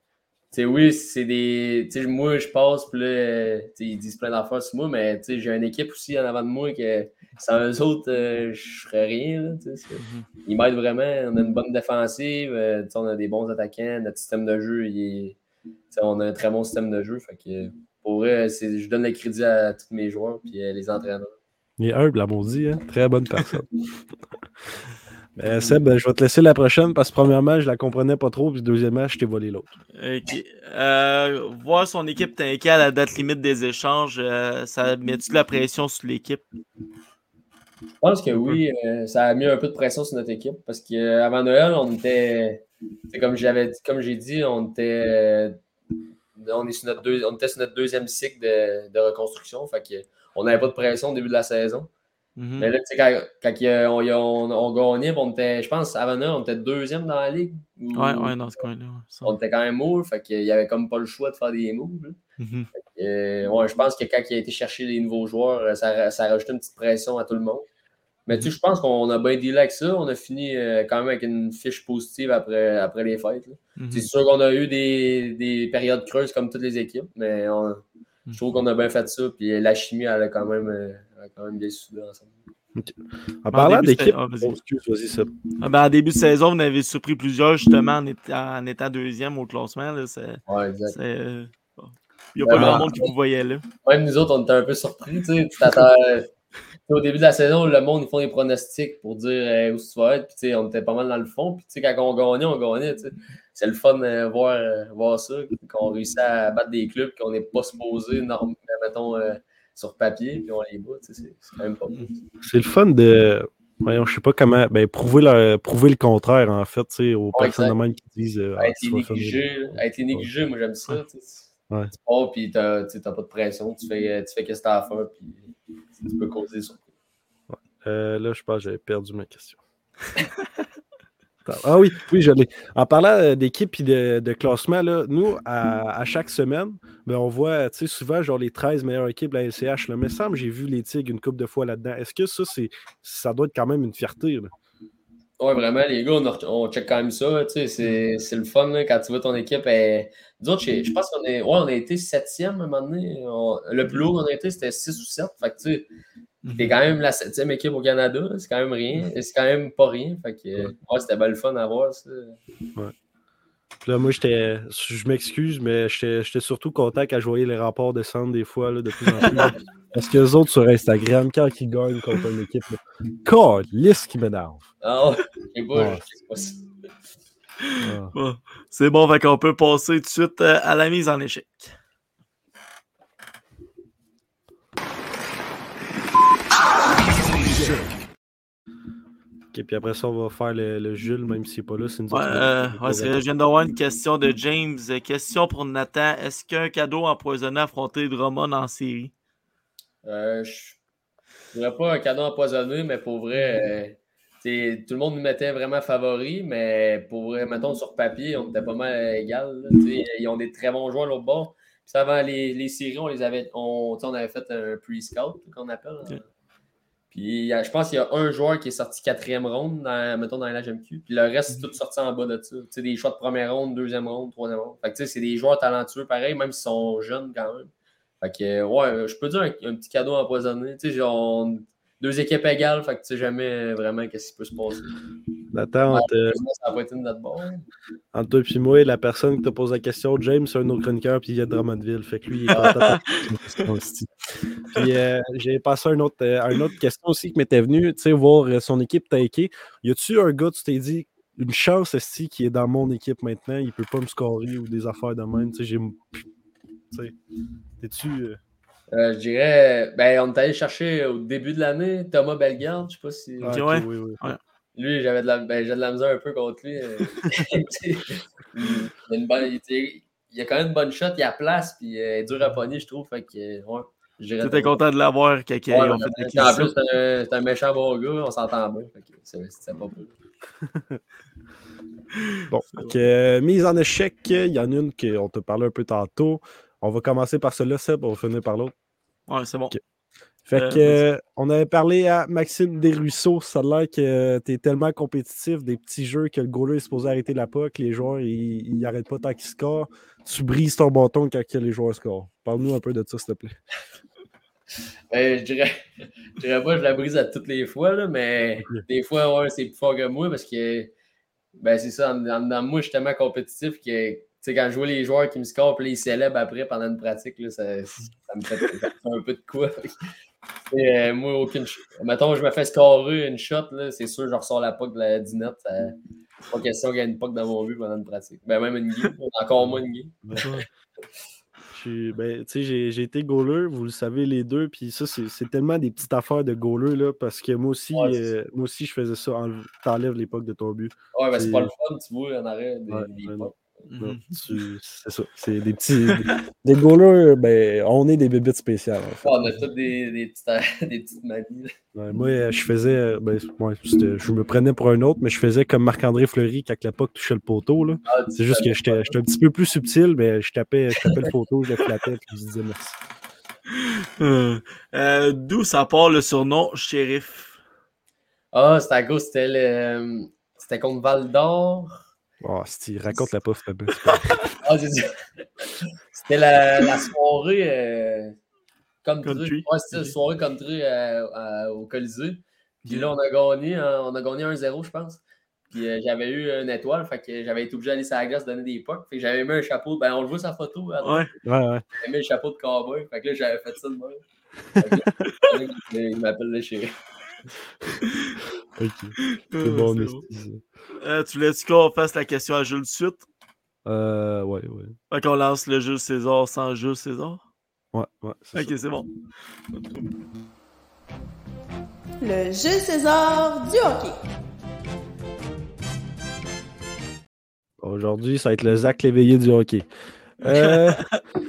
sais, oui, c'est des. Tu sais, moi, je passe, puis là, euh, tu sais, ils disent plein d'affaires sur moi, mais, tu sais, j'ai une équipe aussi en avant de moi que sans eux autres, euh, je ferais rien, là, tu sais. c'est-
Mhm.
ils m'aident vraiment. On a une bonne défensive, euh, tu sais, on a des bons attaquants, notre système de jeu, il est- tu sais, on a un très bon système de jeu. Fait que, pour c'est- je donne le crédit à tous mes joueurs et les entraîneurs.
Il est humble, à maudit, hein? Très bonne personne. Euh, Seb, je vais te laisser la prochaine parce que premièrement, je la comprenais pas trop, puis deuxièmement, je t'ai volé l'autre.
Ok. Euh, voir son équipe t'inquiète à la date limite des échanges, euh, ça met-tu de la pression sur l'équipe?
Je pense que oui, euh, ça a mis un peu de pression sur notre équipe parce qu'avant Noël, on était, c'est comme j'avais comme j'ai dit, on était, on, est sur notre deux- on était sur notre deuxième cycle de, de reconstruction. Fait que on n'avait pas de pression au début de la saison.
Mhm.
Mais là, tu sais, quand, a- on, on, on gagnait, on était, je pense, avant on était deuxième dans la ligue. ou-
Ouais, ouais, dans ce coin-là. ouais.
On était quand même move, fait qu'il y avait comme pas le choix de faire des moves. là.
Mhm.
Euh, ouais, je pense que quand il a été chercher les nouveaux joueurs, euh, ça, ça a rajouté une petite pression à tout le monde. Mais tu sais, je pense qu'on a bien dealé avec ça. On a fini euh, quand même avec une fiche positive après, après les fêtes.
Mhm.
C'est sûr qu'on a eu des, des périodes creuses comme toutes les équipes, mais on- je trouve qu'on a bien fait ça. Puis la chimie, elle a quand même, euh, elle a quand même bien soudé ensemble.
En parlant
début,
d'équipe,
ah. Ah ben, en début de saison, vous avez surpris plusieurs, justement, en étant, en étant deuxième au classement. Là, c'est,
Ouais, exact.
euh, bon. Il n'y a pas grand monde qui vous voyait là.
Même nous autres, on était un peu surpris. Tu au début de la saison, le monde, ils font des pronostics pour dire euh, où tu vas être. Puis, tu sais, on était pas mal dans le fond. Puis, tu sais, quand on gagnait, on gagnait. tu sais. C'est le fun de voir, euh, voir ça, qu'on réussit à battre des clubs qu'on n'est pas supposé, norm- mettons, euh, sur papier, puis on les bat. tu C'est quand même pas.
C'est le fun de. Voyons, je sais pas comment. Ben, prouver, le, prouver le contraire, en fait, tu aux
Ouais,
personnes même qui disent. euh, Ah,
être
tu
négligé, être négligé, moi j'aime ça. tu.
Ouais.
Tu pars, puis tu t'as pas de pression, tu fais, tu fais ce que t'as à faire, puis tu peux causer sur
Euh, là, je pense que j'avais perdu ma question. Ah oui, oui, je l'ai. En parlant euh, d'équipe et de, classement, là, nous, à, chaque semaine, ben, on voit souvent genre les 13 meilleures équipes de la LCH. Là. Mais semble j'ai vu les Tigres une couple de fois là-dedans. Est-ce que ça, c'est ça doit être quand même une fierté?
Ouais, vraiment, les gars, on, on check quand même ça. C'est, le fun là, quand tu vois ton équipe. autres, je pense qu'on est, ouais, on a été septième à un moment donné. On- le plus haut qu'on a été, c'était 6 ou 7. Fait que t'es quand même la septième équipe au Canada. C'est quand même rien. C'est quand même pas rien. Fait que, ouais, c'était bien le fun à voir. Ça.
Puis là, moi, j'étais. Je m'excuse, mais j'étais j'étais surtout content quand je voyais les rapports descendre des fois là, de plus en plus. Parce que les autres sur Instagram, quand ils gagnent contre une équipe, lisse qui m'énerve.
Ah ouais,
Ouais.
Bon, c'est bon, fait qu'on peut passer tout de suite euh, à la mise en échec.
Ok, puis après ça, on va faire le, le Jules, même s'il n'est pas là. C'est nous
Ouais, euh,
va-
ouais, c'est- je viens d'avoir une question de James. Euh, Question pour Nathan. Est-ce qu'un cadeau empoisonné a affronté Drummond en série?
Euh, je ne dirais pas un cadeau empoisonné, mais pour vrai, euh, tout le monde nous mettait vraiment favori, mais pour vrai, mettons sur papier, on était pas mal égal. là, t'sais, Ils ont des très bons joueurs l'autre bord. Puis avant les, les séries, on les avait. On avait fait un pre-scout qu'on appelle. hein. Puis a- je pense qu'il y a un joueur qui est sorti quatrième ronde, dans, mettons dans la LHMQ. Puis le reste, c'est tout sorti en bas de ça. T'sais, des choix de première ronde, deuxième ronde, troisième ronde. Fait que, t'sais, c'est des joueurs talentueux, pareil, même s'ils sont jeunes quand même. Fait que, ouais, je peux dire un, un petit cadeau empoisonné. Tu sais, genre, deux équipes égales, fait que tu sais jamais vraiment qu'est-ce qui peut se passer.
Nathan, entre,
Heureusement, Ça n'a pas été de notre bord.
entre toi et moi, la personne qui te pose la question, James, c'est un autre chroniqueur, puis il est de Drummondville. Fait que lui, il est content. Puis euh, j'ai passé une autre, euh, une autre question aussi qui m'était venue, tu sais, voir euh, son équipe taker. Y a-tu un gars, tu t'es dit, une chance, esti, qui est dans mon équipe maintenant, il peut pas me scorer ou des affaires de même, tu sais, j'ai. Tu sais, t'es-tu. euh,
Euh, je dirais, ben, on est allé chercher au début de l'année Thomas Bellegarde. Je sais pas si.
ah,
ouais.
oui, oui.
Lui, j'avais de la, ben, j'ai de la misère un peu contre lui. euh. il, a une bonne, il, il- il a quand même une bonne shot, il a place, puis euh, il est dur à pogner, je trouve. Fait que, ouais,
J'étais content de l'avoir ils
Ouais, en plus, c'est un, c'est un méchant bon gars, on s'entend bien. Fait que c'est c'est pas pire.
Bon, euh, mise en échec, il y en a une qu'on te parlait un peu tantôt. On va commencer par celle-là, Seb, on va finir par l'autre.
Ouais, c'est bon.
Fait
Euh,
que, euh, on avait parlé à Maxime Desruisseaux. Ça a l'air que tu es tellement compétitif, des petits jeux que le goaler est supposé arrêter la puck, les joueurs, ils n'arrêtent pas tant qu'ils scorent. Tu brises ton bâton quand les joueurs scorent. Parle-nous un peu de ça, s'il te plaît.
Ben, je dirais, je dirais pas que je la brise à toutes les fois, là, mais des fois, ouais, c'est plus fort que moi parce que ben, c'est ça, en, moi, je suis tellement compétitif que quand je vois les joueurs qui me scorent, puis là, ils célèbrent après pendant une pratique, là, ça, ça me fait, ça me fait un peu de quoi. Euh, moi, aucune Mettons, je me fais scorer une shot, c'est sûr, je ressors la puck de la dinette. C'est Pas question qu'il y ait une puck dans mon but pendant une pratique. Ben, même une game, encore moins une game.
Ben, tu sais, j'ai été goaler, vous le savez les deux, puis ça, c'est tellement des petites affaires de goaler, là, parce que moi aussi,
Ouais,
euh, moi aussi, je faisais ça. enlève- T'enlèves l'époque de ton but.
Ouais, ben, c'est
C'est-
pas le fun, tu vois, en arrêt des,
Ouais,
des
Mhm.
tu- C'est ça. C'est des petits. des goalers, ben, on est des bébites spéciales. en fait.
Ouais, on a tous des, des, petites, des petites manies.
Ouais, moi, euh, je faisais. euh, Ben, ouais, je me prenais pour un autre, mais je faisais comme Marc-André Fleury quand la puck touchait le poteau. là.
Ah,
C'est juste que j'étais j'étais un petit peu plus subtil, mais je tapais, je tapais le poteau, je le flattais, puis je disais merci.
Euh, euh, D'où ça part le surnom shérif?
Ah, c'était à cause, c'était le... C'était contre Val d'Or.
Oh, si raconte la pof là-bas.
Ah, j'ai dit. C'était la, la soirée euh, country.
Country.
Ouais, c'était la soirée country euh, à- au Colisée. Puis là, on a gagné, hein, on a gagné 1-0, je pense. Puis euh, j'avais eu une étoile, fait que j'avais été obligé d'aller sur la glace donner des pucks. Fait que j'avais mis un chapeau, ben on le voit sa photo. droite.
Ouais.
Ouais, ouais.
J'avais mis le chapeau de cowboy. Fait que là, j'avais fait ça de que là, il m'appelle le chéri.
Ok. C'est bon.
Euh, tu voulais-tu qu'on fasse la question à Jules de suite?
Euh, ouais, ouais.
Fait qu'on lance le Jules César sans Jules César?
Ouais, ouais.
Ok, c'est bon.
Le Jules César du hockey.
Aujourd'hui, ça va être le Zach Léveillé du hockey. Euh,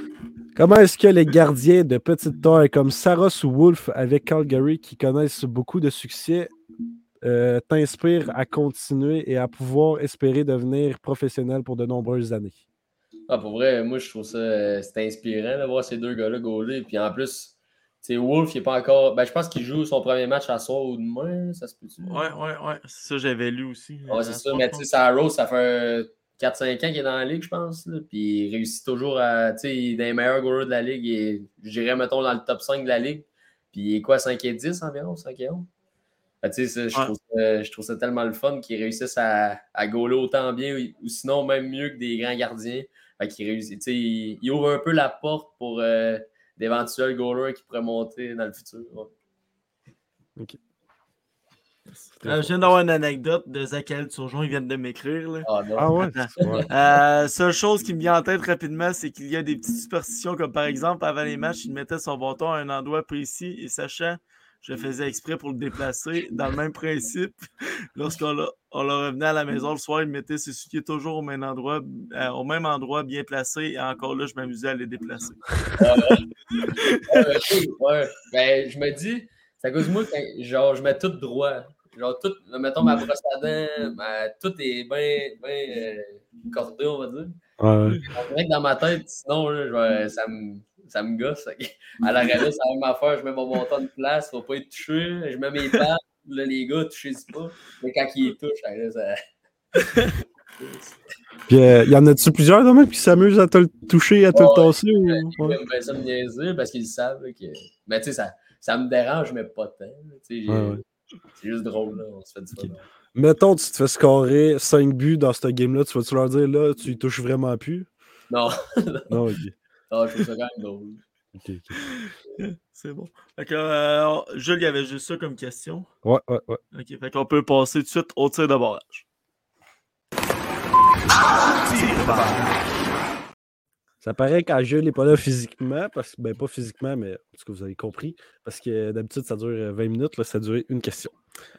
comment est-ce que les gardiens de petite taille comme Saros ou Wolf avec Calgary qui connaissent beaucoup de succès euh, t'inspirent à continuer et à pouvoir espérer devenir professionnel pour de nombreuses années?
Ah, pour vrai, moi, je trouve ça euh, c'est inspirant de voir ces deux gars-là gauler. Puis en plus, tu sais, Wolf, il n'est pas encore. Ben, je pense qu'il joue son premier match à soir ou demain, ça se peut-tu?
Ouais, ouais, ouais. C'est ça, j'avais lu aussi.
Ouais, c'est
Euh,
ça. Mais tu sais, Saros, ça fait 4-5 ans qu'il est dans la ligue, je pense. là, Puis il réussit toujours à. Tu sais, il est dans les meilleurs goalers de la ligue. Il est, je dirais, mettons, dans le top 5 de la ligue. Puis il est quoi, 5 et 10 environ, 5 et 11? Je,
Ouais.
trouve ça, je trouve ça tellement le fun qu'ils réussissent à, à gauler autant bien ou, ou sinon même mieux que des grands gardiens. Fait qu'ils réussissent. Tu sais, il, il ouvre un peu la porte pour euh, d'éventuels goalers qui pourraient monter dans le futur. ouais.
Euh, je viens d'avoir une anecdote de Zachary Turgeon, il vient de m'écrire.
Ah.
Ah ouais?
Attends.
ouais.
Euh, seule chose qui me vient en tête rapidement, c'est qu'il y a des petites superstitions, comme par exemple, avant les matchs, il mettait son bâton à un endroit précis et sachant, je faisais exprès pour le déplacer. Dans le même principe, lorsqu'on le, on le revenait à la maison le soir, il mettait ses souliers toujours au même endroit, euh, au même endroit, bien placé, et encore là, je m'amusais à les déplacer.
Ouais, ouais. Ben, je me dis, à cause moi, quand- genre, je mets tout droit. Genre, tout, mettons, ma brosse à dents, ma- tout est bien ben, euh, cordé, on va dire.
Ouais,
dans ma tête, sinon, là, ça, me, ça me gosse. À la réalité, c'est la même affaire. Je mets mon bâton de place, faut pas être touché. Je mets mes pattes. Là, les gars, touchez-y pas. Mais quand ils touchent, là, ça.
Puis, euh, y en a-tu plusieurs même qui s'amusent à te le toucher, à te
Ouais,
le tasser?
Ils
Ouais.
ça me niaiser parce qu'ils savent là, que. Mais tu sais, ça, ça me dérange, mais pas tant. là. C'est juste drôle, là. On se fait du fun.
Mettons, tu te fais scorer 5 buts dans ce game-là, tu vas-tu leur dire là, tu y touches vraiment plus?
Non,
Non, ok.
Non, je trouve ça quand même drôle.
Ok, ok.
C'est bon. Fait que, euh, Jules, il y avait juste ça comme question.
Ouais, ouais, ouais.
Ok, fait qu'on peut passer tout de suite au tir de barrage.
Ça paraît quand Jules n'est pas là physiquement, parce que, ben pas physiquement, mais tout cas, vous avez compris, parce que d'habitude, ça dure euh, 20 minutes, là, ça a duré une question.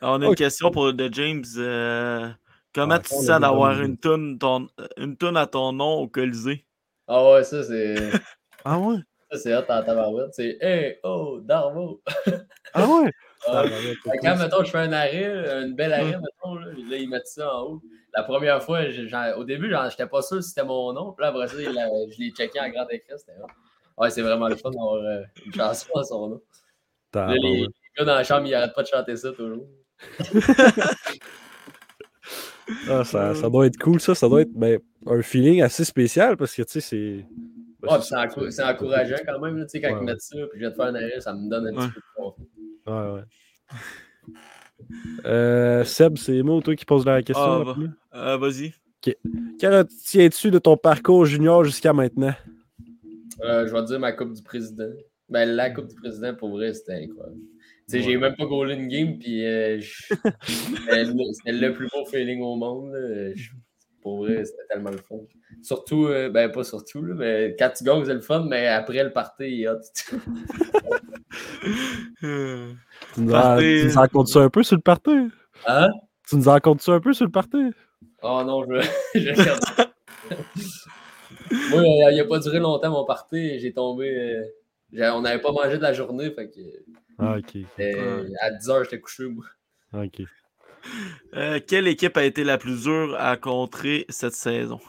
Alors, on a une question pour de James. euh, comment
Ah,
tu sens d'avoir une toune, ton, une toune à ton nom au Colisée?
Ah ouais, ça, c'est.
Ah ouais?
Ça, c'est hot en tabarouette. C'est Hey, oh, Darvo!
Ah ouais?
Ah,
Ah,
que Quand, mettons, je fais un arrêt, une belle arrêt, mettons, là, là, ils mettent ça en haut. La première fois, au début, j'en- j'étais pas sûr si c'était mon nom. Puis là, après ça, je l'ai checké en grand écran. C'était. Ouais, c'est vraiment le fun d'avoir euh, une chanson à son nom. Là, les
ouais.
gars dans la chambre, ils arrêtent pas de chanter ça toujours.
Ah, ça, ça doit être cool, ça. Ça doit être ben, un feeling assez spécial parce que, tu sais, c'est. ben,
Ouais,
c'est
encou- encourageant quand même, là, tu sais, quand
Ouais,
ils mettent ça, puis je viens de faire un arrêt, ça me donne un
Ouais.
petit peu de confiance.
Ouais, ouais. Euh, Seb, c'est moi ou toi qui pose la question?
Ah, va. Euh, Vas-y.
Qu'en retiens-tu de ton parcours junior jusqu'à maintenant?
Euh, je vais te dire ma Coupe du Président. Ben, la Coupe du Président, pour vrai, c'était incroyable. Tu sais,
Ouais.
j'ai même pas goalé une game, puis euh, c'était le- plus beau feeling au monde. là. Pour vrai, c'était tellement le fun. Surtout, euh, ben pas surtout, là, mais quand tu gagnes, c'est le fun, mais après le party, il est hot.
Euh,
Tu nous, en, tu nous en comptes-tu un peu sur le party?
Hein?
Tu nous en comptes-tu un peu sur le party?
Oh non, je, je regarde ça. Moi, euh, il n'a pas duré longtemps mon party. J'ai tombé. euh, on n'avait pas mangé de la journée, fait que
Ah, ok.
euh, à 10 h, j'étais couché. Moi.
Ah, ok.
euh, quelle équipe a été la plus dure à contrer cette saison?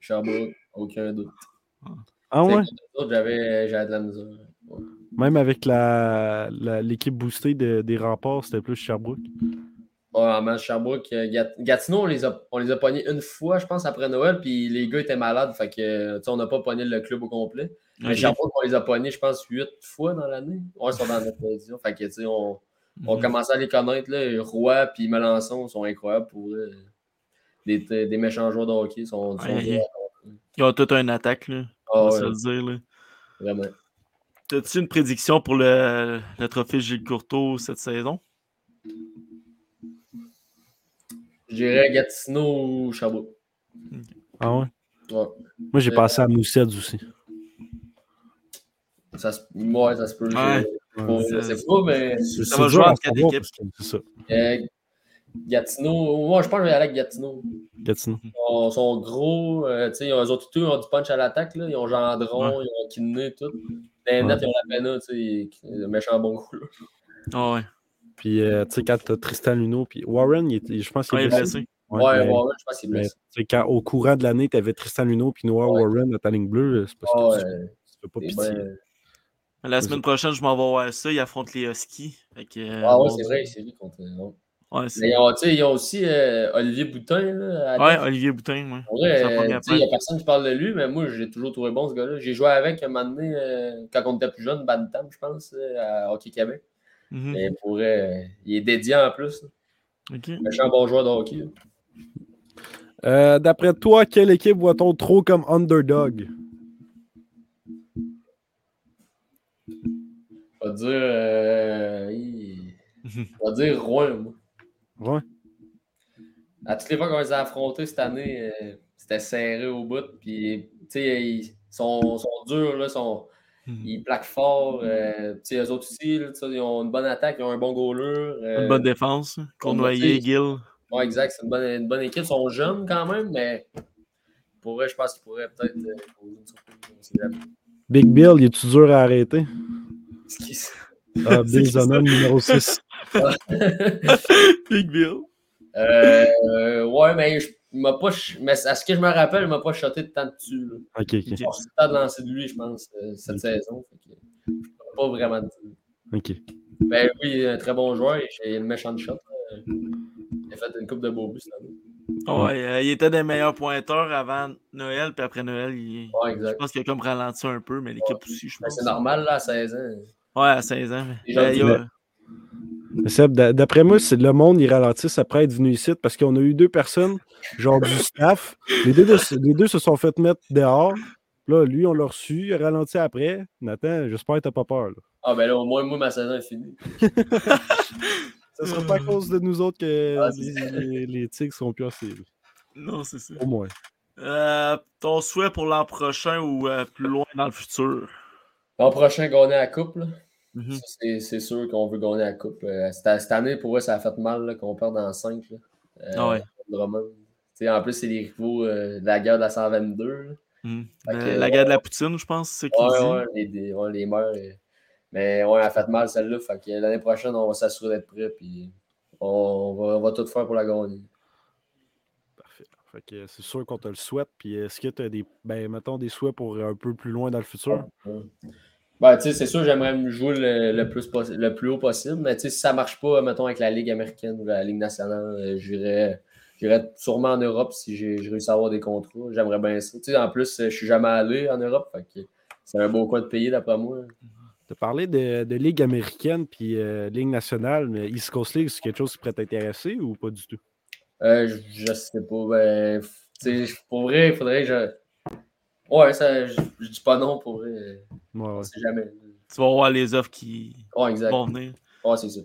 Sherbrooke, aucun doute.
Ah ouais?
J'avais de la misère. Ouais.
Même avec la, la- l'équipe boostée de- des remparts, c'était plus Sherbrooke.
Ouais, en match Sherbrooke, euh, Gat- Gatineau, on les, a, on les a pognés une fois, je pense, après Noël, puis les gars étaient malades, fait que, tu sais, on n'a pas pogné le club au complet. Mais
Ok.
Sherbrooke, on les a pognés, je pense, huit fois dans l'année. Ouais, ils sont dans notre division. Fait que, tu sais, on, on
Mhm.
commençait à les connaître, là. Roy puis Melançon sont incroyables pour eux. Des, des méchants joueurs de hockey sont, sont
Ouais. Ils ont toute une attaque, là.
Ah
On va
ouais,
se le dire, là.
vraiment.
T'as-tu une prédiction pour le, le trophée Gilles Courteau cette saison?
Je dirais Gatineau ou Sherbrooke.
Ah ouais?
Ouais.
Moi, j'ai
Euh,
passé à Moussed aussi.
Ça se, ouais, ça se peut.
Ouais.
Je, sais pas, mais
C'est
Ça va jouer entre quatre équipes.
C'est ça,
euh, Gatineau, moi je pense que je vais aller avec Gatineau.
Gatineau.
Ils sont, sont gros, euh, tu sais, ils ont- eux autres tout, ils ont du punch à l'attaque, là. ils ont Gendron, ils ont Kidney, tout. Les nets, ils ont la pena, tu sais, le méchant bon coup. là.
Ah ouais.
Puis, euh, tu sais, quand t'as Tristan Luneau, puis Warren, il je pense qu'il est blessé.
Ouais, ouais,
mais-
ouais, je pense qu'il est
mais,
blessé.
tu sais, quand, au courant de l'année, t'avais Tristan Luneau puis Noah
Ouais.
Warren à ta ligne bleue, c'est parce que
Ah,
tu fais pas
c'est
pitié.
La semaine prochaine, je m'en vais voir ça. Ils affrontent les Huskies. Que, euh,
Ah ouais,
bon,
c'est vrai, c'est lui contre.
Ouais, c'est-
Mais ils ont, tu sais, ils ont aussi euh, Olivier Boutin. Là,
ouais. Olivier Boutin. Ouais.
Vrai, euh,
première
tu sais, il n'y a personne qui parle de lui, mais moi, j'ai toujours trouvé bon ce gars-là. J'ai joué avec un moment donné, euh, quand on était plus jeune, Bantam, je pense, à Hockey Québec.
Mhm.
Mais pour vrai, euh, il est dédié en plus. là.
Ok.
Méchant bon joueur de hockey.
Euh, D'après toi, quelle équipe voit-on trop comme underdog?
On va dire. Euh, va dire Rouen, moi.
Ouais.
À toutes les fois qu'on les a affrontés cette année, euh, c'était serré au bout. Puis, tu sais, ils sont, sont durs, là, sont,
Mhm.
ils plaquent fort. euh, tu sais, eux autres aussi, là, ils ont une bonne attaque, ils ont un bon goaler. euh,
Une bonne défense. Cournoyer,
tu sais,
Gill.
Ouais, exact. C'est une bonne, une bonne équipe. Ils sont jeunes quand même, mais pour vrai, je pense qu'ils pourraient peut-être euh, causer une surprise.
Big Bill, il est-tu dur à arrêter?
Qui-
Ah,
C'est
Bill numéro 6.
Big Bill.
Euh, ouais, mais je, il m'a pas, ch- mais à ce que je me rappelle, il m'a pas shoté de temps dessus. Là.
Ok, ok.
Le temps de lancer de lui, je pense, euh, cette saison. Fait que, je peux pas vraiment dire.
ok.
Ben oui, un très bon joueur. J'ai une méchante shot. là. Il a fait une coupe de beaux buts cette année.
Ouais, euh, il était des meilleurs pointeurs avant Noël, puis après Noël, il...
Ouais,
je pense qu'il a comme ralenti un peu, mais l'équipe aussi, je
Ben,
pense.
c'est normal, là, à 16 ans.
Ouais, à 16 ans.
Seb, d'après moi, c'est le monde, ils ralentissent après être venu ici parce qu'on a eu deux personnes, genre du staff. Les deux, de- les deux se sont fait mettre dehors. Là, lui, on l'a reçu, il a ralenti après. Nathan, j'espère que t'as pas peur. là.
Ah, ben là, au moins, moi, ma saison est finie.
Ça sera pas à cause de nous autres que
Ah,
les, les, les Tigres seront plus série.
Non, c'est ça.
Au moins.
Euh, ton souhait pour l'an prochain ou euh, plus loin dans le futur?
L'an prochain, gagner la coupe. Là.
Mhm.
Ça, c'est- C'est sûr qu'on veut gagner la coupe. Euh, cette, cette année, pour eux, ça a fait mal qu'on perde en 5. Là. Euh,
Ah ouais.
En plus, c'est les rivaux euh, de la guerre de la 122. là.
Mhm.
Fait
Euh,
que,
la guerre de la poutine, je pense, c'est ce qu'il
Ouais, les, ouais, les Mais ouais, elle a fait mal celle-là. Fait que l'année prochaine, on va s'assurer d'être prêt. Puis on va, on va tout faire pour la gagner.
Parfait. Fait que c'est sûr qu'on te le souhaite. Puis est-ce que tu as des, ben, mettons, des souhaits pour un peu plus loin dans le futur?
Ben, tu sais, c'est sûr, j'aimerais me jouer le, le plus le plus haut possible. Mais tu sais, si ça marche pas, mettons, avec la Ligue américaine ou la Ligue nationale, euh, j'irais. J'irais sûrement en Europe si j'ai réussi à avoir des contrats. J'aimerais bien ça. Tu sais, en plus, je suis jamais allé en Europe. C'est un beau coin de pays d'après moi.
Tu as parlé de, de Ligue américaine puis euh, Ligue nationale, mais East Coast League, c'est quelque chose qui pourrait t'intéresser ou pas du tout?
Euh, je, je sais pas. Ben, pour vrai, il faudrait que je. Ouais, ça, je, je dis pas non pour.
Ouais, ouais.
sait jamais.
Tu vas voir les offres qui
Ouais, exact.
vont venir.
Ouais, c'est ça.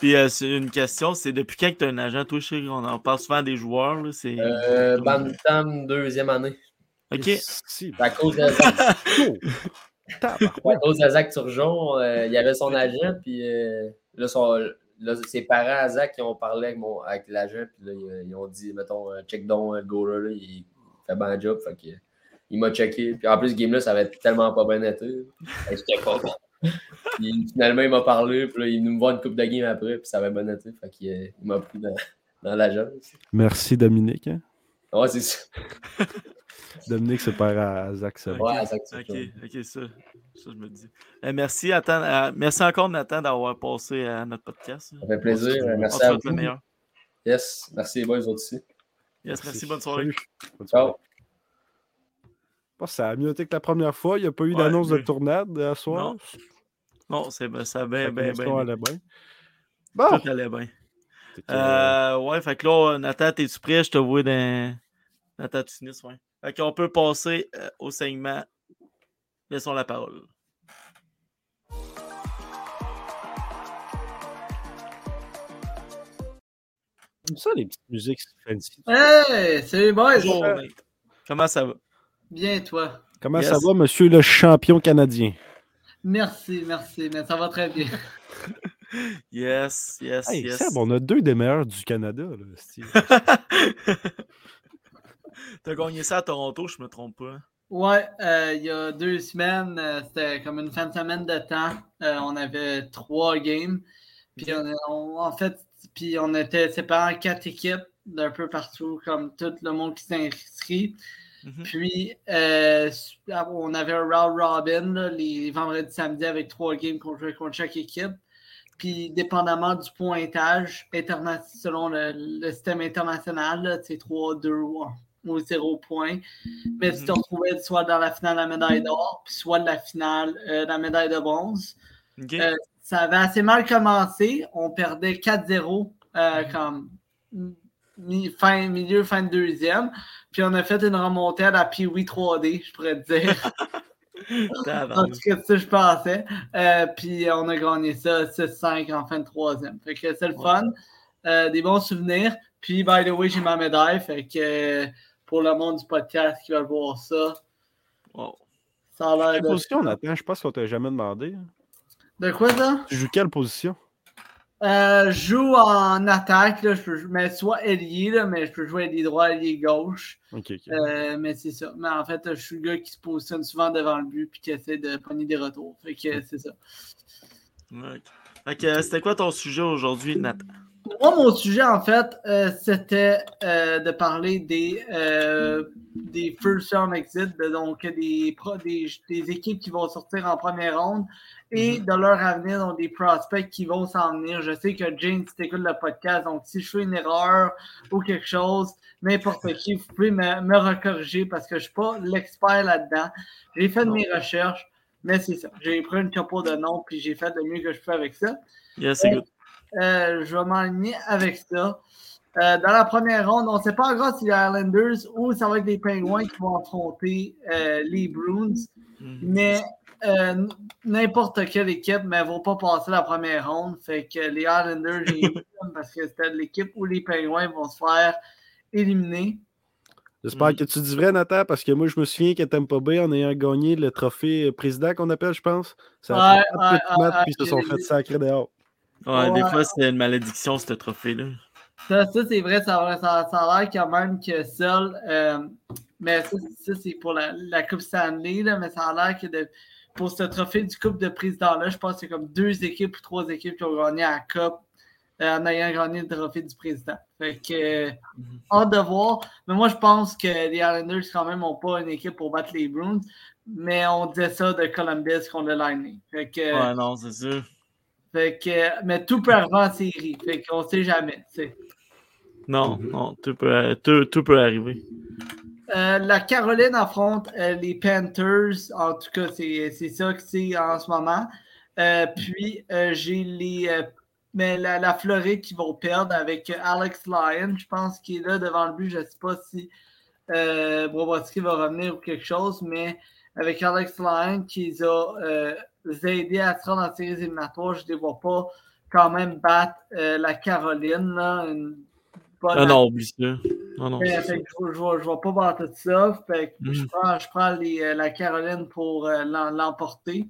Puis euh, c'est une question, c'est depuis quand que tu as un agent, toi, chez on en parle souvent des joueurs, là, c'est...
Euh, Bantam, deuxième année.
Ok.
Si,
À cause de Zach!
Tabarouette.
à cause de Zach Turgeon, euh, il y avait son agent, puis euh, là, son- là, ses parents à Zach, ils ont parlé avec, mon- avec l'agent, puis là, ils, ils ont dit, mettons, check donc le goaler, là, il fait bien job, fait que, il m'a checké. Puis en plus, ce game-là, ça avait tellement pas bien été. Puis finalement, il m'a parlé, puis là, il est venu me voir une coupe de game après, puis ça avait bien été. Fait qu'il euh, il m'a pris dans, dans l'agence.
Merci Dominique. hein.
Ouais, c'est ça.
Dominique, c'est père à Zach.
Ok,
Ouais, Zach
Ok, ok, ça. Ça, je me dis. Euh, merci, Nathan, euh, merci encore, Nathan, d'avoir passé à notre podcast.
Ça fait plaisir.
On
Merci à
le
vous.
meilleur.
Yes, merci les boys autres aussi.
Yes, merci, bonne soirée.
Bonne
Ciao.
soirée. Je que ça a mieux été que la première fois. Il n'y a pas eu
Ouais,
d'annonce de tournade à soir.
Non. Non, c'est ben, ça bien, bien, bien.
allait bien. Bon.
Tout allait bien.
Fait que,
Euh, ouais, fait que là, Nathan, t'es-tu prêt? Je te vois dans, ta tunis, ouais. Fait qu'on peut passer euh, au segment. Laissons la parole.
J'aime ça, les petites musiques fancy.
Hey!
Bonjour, Nate. Comment ça va?
Bien toi.
Comment
Yes.
ça va, monsieur le champion canadien?
Merci, merci, mais ça va très bien.
Yes, yes,
Hey,
yes.
Seb, on a deux des meilleurs du Canada. Là, esti.
T'as gagné ça à Toronto, je me trompe pas.
Ouais, euh, il y a deux semaines, euh, c'était comme une fin de semaine de temps. Euh, on avait trois games. Puis on, on- en fait, puis on était séparés en quatre équipes d'un peu partout, comme tout le monde qui s'est
Mhm.
Puis euh, on avait un round robin là, les vendredis samedi avec trois games jouait contre chaque équipe. Puis dépendamment du pointage interna- selon le, le système international, là, c'est 3, 2 ou, ou 0 points. Mais tu te
Mhm.
retrouvais soit dans la finale de la médaille d'or, puis soit de la finale euh, de la médaille de bronze. Euh, ça avait assez mal commencé. On perdait 4-0 euh, comme mi- fin, milieu, fin de deuxième. Puis on a fait une remontée à la Pee-Wee 3D, je pourrais te dire. En tout cas, c'est ça que je pensais. Euh, puis on a gagné ça 6-5 en fin de troisième. Fait que c'est le fun. Euh, des bons souvenirs. Puis, by the way, j'ai ma médaille. Fait que euh, pour le monde du podcast qui va voir ça,
Wow.
ça a l'air
Quelle
de...
position, Nathan? Je pense qu'on t'a jamais demandé.
De quoi ça?
Tu joues quelle position?
Euh, je joue en attaque, là, je peux, mais soit ailier, là, mais je peux jouer ailier droit, ailier gauche. Euh, mais c'est ça. Mais en fait, je suis le gars qui se positionne souvent devant le but puis qui essaie de pogner des retours. Fait que c'est ça.
Ok. Fait que euh, c'était quoi ton sujet aujourd'hui, Nathan?
Moi, mon sujet, en fait, euh, c'était euh, de parler des, euh, des first round exit, de- donc des, des, des équipes qui vont sortir en première ronde et de leur avenir, donc des prospects qui vont s'en venir. Je sais que James, tu écoutes le podcast, donc si je fais une erreur ou quelque chose, n'importe qui, vous pouvez me, me recorriger parce que je ne suis pas l'expert là-dedans. J'ai fait de mes recherches, mais c'est ça. J'ai pris une chapeau de nom puis j'ai fait le mieux que je peux avec ça.
Yes, c'est good.
Euh, je vais m'aligner avec ça. Euh, dans la première ronde, on ne sait pas encore si les Islanders ou ça va être les Penguins qui vont affronter euh, les Bruins,
Mhm.
mais euh, n'importe quelle équipe ne va pas passer la première ronde. Fait que les Islanders, parce que c'était l'équipe où les Penguins vont se faire éliminer.
J'espère
Mm.
que tu dis vrai, Nathan, parce que moi, je me souviens qu'à Tampa Bay, en ayant gagné le trophée président qu'on appelle, je pense, ça a
ouais,
puis ils se sont fait sacrer dehors.
Ouais, des fois, c'est une malédiction, ce trophée-là.
Ça, ça, c'est vrai, ça, ça, ça a l'air quand même que seul. euh, mais ça, ça, c'est pour la, la Coupe Stanley, là, mais ça a l'air que de- pour ce trophée du Coupe de Président-là, je pense que c'est comme deux équipes ou trois équipes qui ont gagné la Coupe euh, en ayant gagné le trophée du Président. Fait que, euh, hâte de voir. Mais moi, je pense que les Islanders, quand même, n'ont pas une équipe pour battre les Bruins. Mais on disait ça de Columbus contre le Lightning. Fait que,
Ouais, non, c'est sûr.
Fait que, mais tout peut arriver en série. Fait qu'on sait jamais.
Non, non, tout peut, tout, tout peut arriver.
Euh, la Caroline affronte euh, les Panthers. En tout cas, c'est ça que c'est en ce moment. Euh, puis, euh, j'ai les. euh, mais la, la Floride qui vont perdre avec Alex Lyon, je pense qu'il est là devant le but. Je ne sais pas si euh, Bobrovski va revenir ou quelque chose, mais avec Alex Lyon qui a aidés à se rendre en séries éliminatoires, je ne les vois pas quand même battre euh, la Caroline. Là, une bonne
Ah non, oublie ça. Non,
fait- fait je ne vais pas battre tout ça. Fait que je
Mhm.
prends, je prends les, euh, la Caroline pour euh, l'em- l'emporter.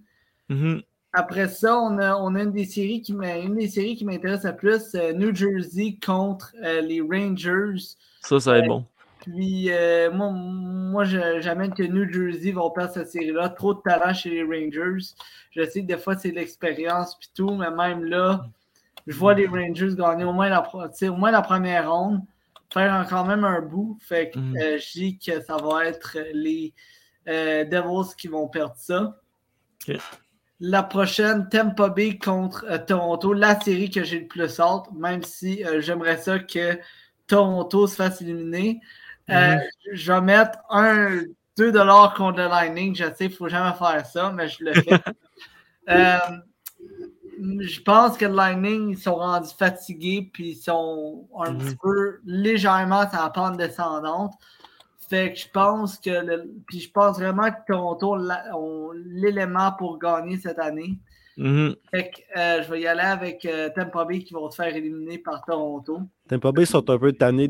Mhm.
Après ça, on a, on a une des séries qui m'intéresse le plus, euh, New Jersey contre les Rangers.
Ça, ça va être bon.
Puis euh, moi, moi j'amène que New Jersey vont perdre cette série-là. Trop de talent chez les Rangers. Je sais que des fois c'est l'expérience puis tout, mais même là, je vois les Rangers gagner au moins la, au moins la première ronde, faire quand même un bout. Fait que
Mhm.
euh, je dis que ça va être les euh, Devils qui vont perdre ça. La prochaine Tampa Bay contre Toronto, la série que j'ai le plus hâte, même si j'aimerais ça que Toronto se fasse éliminer. Euh, Je vais mettre un 2 contre le Lightning. Je sais, il ne faut jamais faire ça, mais je le fais. Euh, je pense que le Lightning, ils sont rendus fatigués, puis ils sont un
Mhm.
petit peu légèrement sur la pente descendante. Fait que je pense que le- puis je pense vraiment que Toronto l'élément pour gagner cette année.
Mhm.
Fait que euh, je vais y aller avec euh, Tampa Bay qui vont se faire éliminer par Toronto.
Tampa Bay sont un peu tannés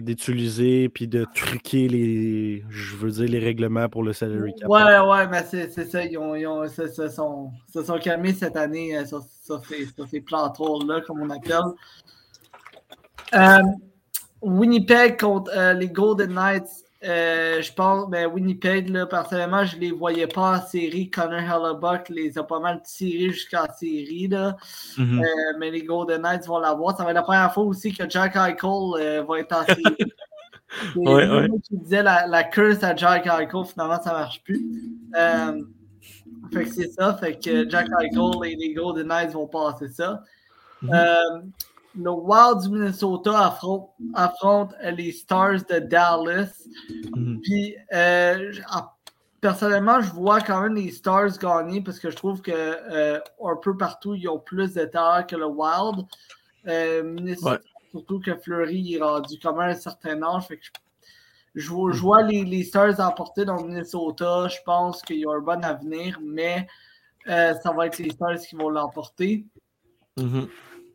d'utiliser puis de truquer les, je veux dire, les règlements pour le salary cap.
Ouais, ouais, mais c'est ça. Ils, ont, ils ont- se, se sont, se sont calmés cette année euh, sur, sur ces, sur ces plans là comme on appelle. Euh, Winnipeg contre les Golden Knights. Euh, je pense, ben Winnipeg, là, personnellement, je les voyais pas en série. Connor Hellebuck les a pas mal tirés jusqu'en série. Là.
Mhm.
Euh, mais les Golden Knights vont l'avoir. Ça va être la première fois aussi que Jack Eichel euh, va être en série.
Ouais, ouais.
qui disait la, la curse à Jack Eichel, finalement, ça marche plus. Fait que c'est ça. Fait que Jack Eichel et les Golden Knights vont passer ça.
Mhm.
Le Wild du Minnesota affronte, affronte les Stars de Dallas.
Mhm.
Puis, euh, personnellement, je vois quand même les Stars gagner parce que je trouve que euh, un peu partout, ils ont plus de talent que le Wild. Euh, Minnesota,
Ouais.
Surtout que Fleury est rendu quand même un certain âge. Fait que je, je vois, je vois les, les Stars emporter dans le Minnesota. Je pense qu'ils ont un bon avenir, mais ça va être les Stars qui vont l'emporter.
Mhm.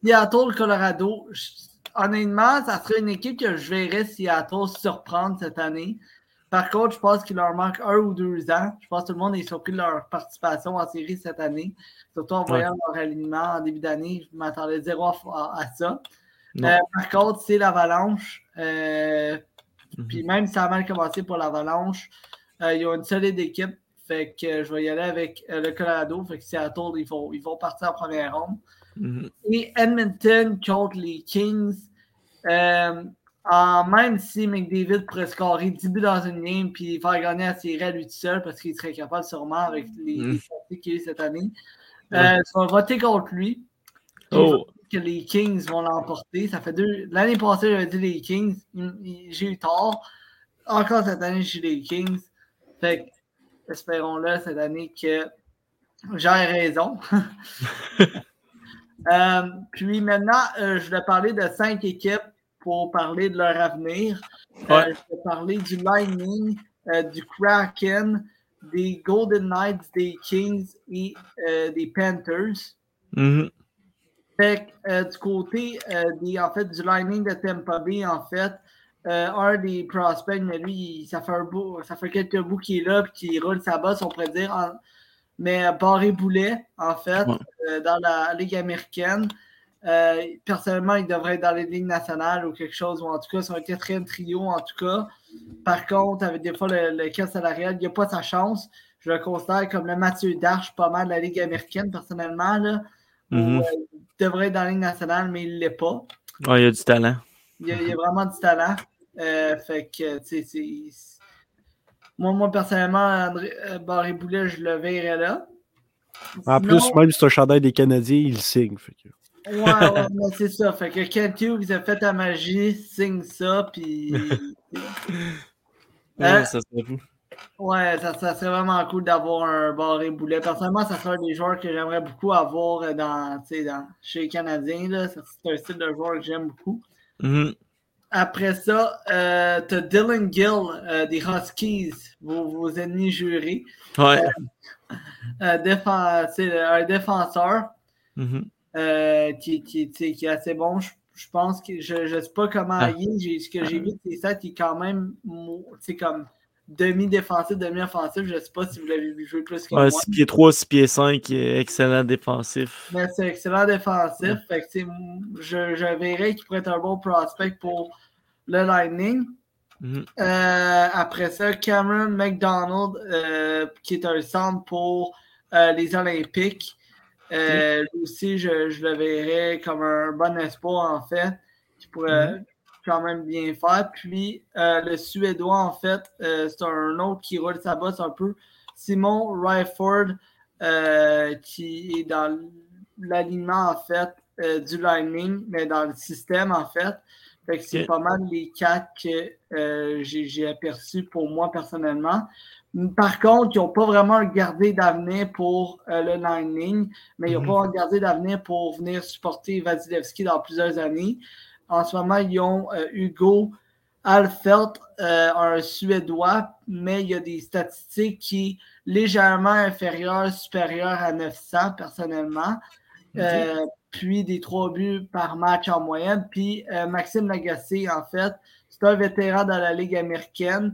Seattle, Colorado, je- honnêtement, ça serait une équipe que je verrais Seattle surprendre cette année. Par contre, je pense qu'il leur manque un ou deux ans. Je pense que tout le monde est surpris de leur participation en série cette année. Surtout en voyant leur alignement en début d'année. Je m'attendais zéro à, à- à ça. Euh, par contre, c'est l'Avalanche. Euh,
Mhm.
Puis même si ça a mal commencé pour l'Avalanche, euh, ils ont une solide équipe. Fait que je vais y aller avec euh, le Colorado. Fait que Seattle, ils vont, ils vont partir en première ronde Et Edmonton contre les Kings. Euh, en- même si McDavid pourrait scorer 10 buts dans une game puis faire gagner à lui tout seul parce qu'il serait capable sûrement avec les,
Mm.
les sorties qu'il a eu cette année.
Ouais.
Euh, je vais voter contre lui.
Oh.
que les Kings vont l'emporter. Ça fait deux. L'année passée, j'avais dit les Kings. J'ai eu tort. Encore cette année, j'ai les Kings. Fait que, espérons-le cette année que j'ai raison. Euh, puis maintenant, euh, je vais parler de cinq équipes pour parler de leur avenir. Euh, je vais parler du Lightning, du Kraken, des Golden Knights, des Kings et des Panthers.
Mhm.
Fait que, euh, du côté des, en fait, du Lightning de Tampa Bay, en fait, un des prospects, mais lui, ça fait, un bout, ça fait quelques bouts qu'il est là et qu'il roule sa bosse, on pourrait dire. en- mais Barré Boulet, en fait,
Ouais.
euh, dans la Ligue américaine. Euh, personnellement, il devrait être dans les ligues nationales ou quelque chose, ou en tout cas, sur un quatrième trio, en tout cas. Par contre, avec des fois le, le cas salarial, il n'a pas sa chance. Je le considère comme le Mathieu Darche, pas mal de la Ligue américaine, personnellement. Là, où,
Mhm.
euh, il devrait être dans la Ligue nationale, mais il ne l'est pas.
Ouais, il y a du talent.
Il y a, il a vraiment du talent. Fait que, tu sais, Moi, moi, personnellement, André euh, Barré-Boulet, je le verrais là.
En
Sinon-
plus, même si c'est un chandail des Canadiens, il signe. fait que-
Ouais, ouais, mais c'est ça. Fait que Kent Hughes a fait ta magie, signe ça, puis.
Ouais,
Euh,
ça serait fou.
Ouais, ça, ça serait vraiment cool d'avoir un barré boulet. Personnellement, ça serait un des joueurs que j'aimerais beaucoup avoir dans, tu sais, dans, chez les Canadiens. C'est un style de joueur que j'aime beaucoup.
Mhm.
Après ça, euh, t'as Dylan Gill euh, des Huskies, vos, vos ennemis jurés.
Ouais.
Euh, c'est un défenseur
Mhm.
euh, qui, qui, tu qui est assez bon. Je, je pense que je ne sais pas comment
Ah.
il est. Ce que j'ai vu ses stats, il est quand même tu sais, comme demi-défensif, demi-offensif. Je ne sais pas si vous l'avez vu jouer plus que
Ouais,
moi.
6 pieds 3, 6 pieds 5, excellent défensif.
Mais c'est excellent défensif. Fait que, je, je verrais qu'il pourrait être un bon prospect pour le Lightning.
Mhm.
Euh, après ça, Cameron McDonald, euh, qui est un centre pour euh, les Olympiques. Lui aussi, je, je le verrais comme un bon espoir, en fait, qui pourrait quand même bien faire. Puis, euh, le Suédois, en fait, euh, c'est un autre qui roule sa bosse un peu. Simon Ryford euh, qui est dans l'alignement, en fait, du Lightning, mais dans le système, en fait. Fait que c'est pas mal les quatre que j'ai aperçus pour moi personnellement. Par contre, ils n'ont pas vraiment regardé d'avenir pour euh, le Lightning, mais ils n'ont
Mhm.
pas regardé d'avenir pour venir supporter Vasilevski dans plusieurs années. En ce moment, ils ont euh, Hugo Alfelt, euh, un Suédois, mais il y a des statistiques qui légèrement inférieures, supérieures à 900 personnellement. Euh, puis des trois buts par match en moyenne. Puis Maxime Lagacé, en fait, c'est un vétéran dans la Ligue américaine.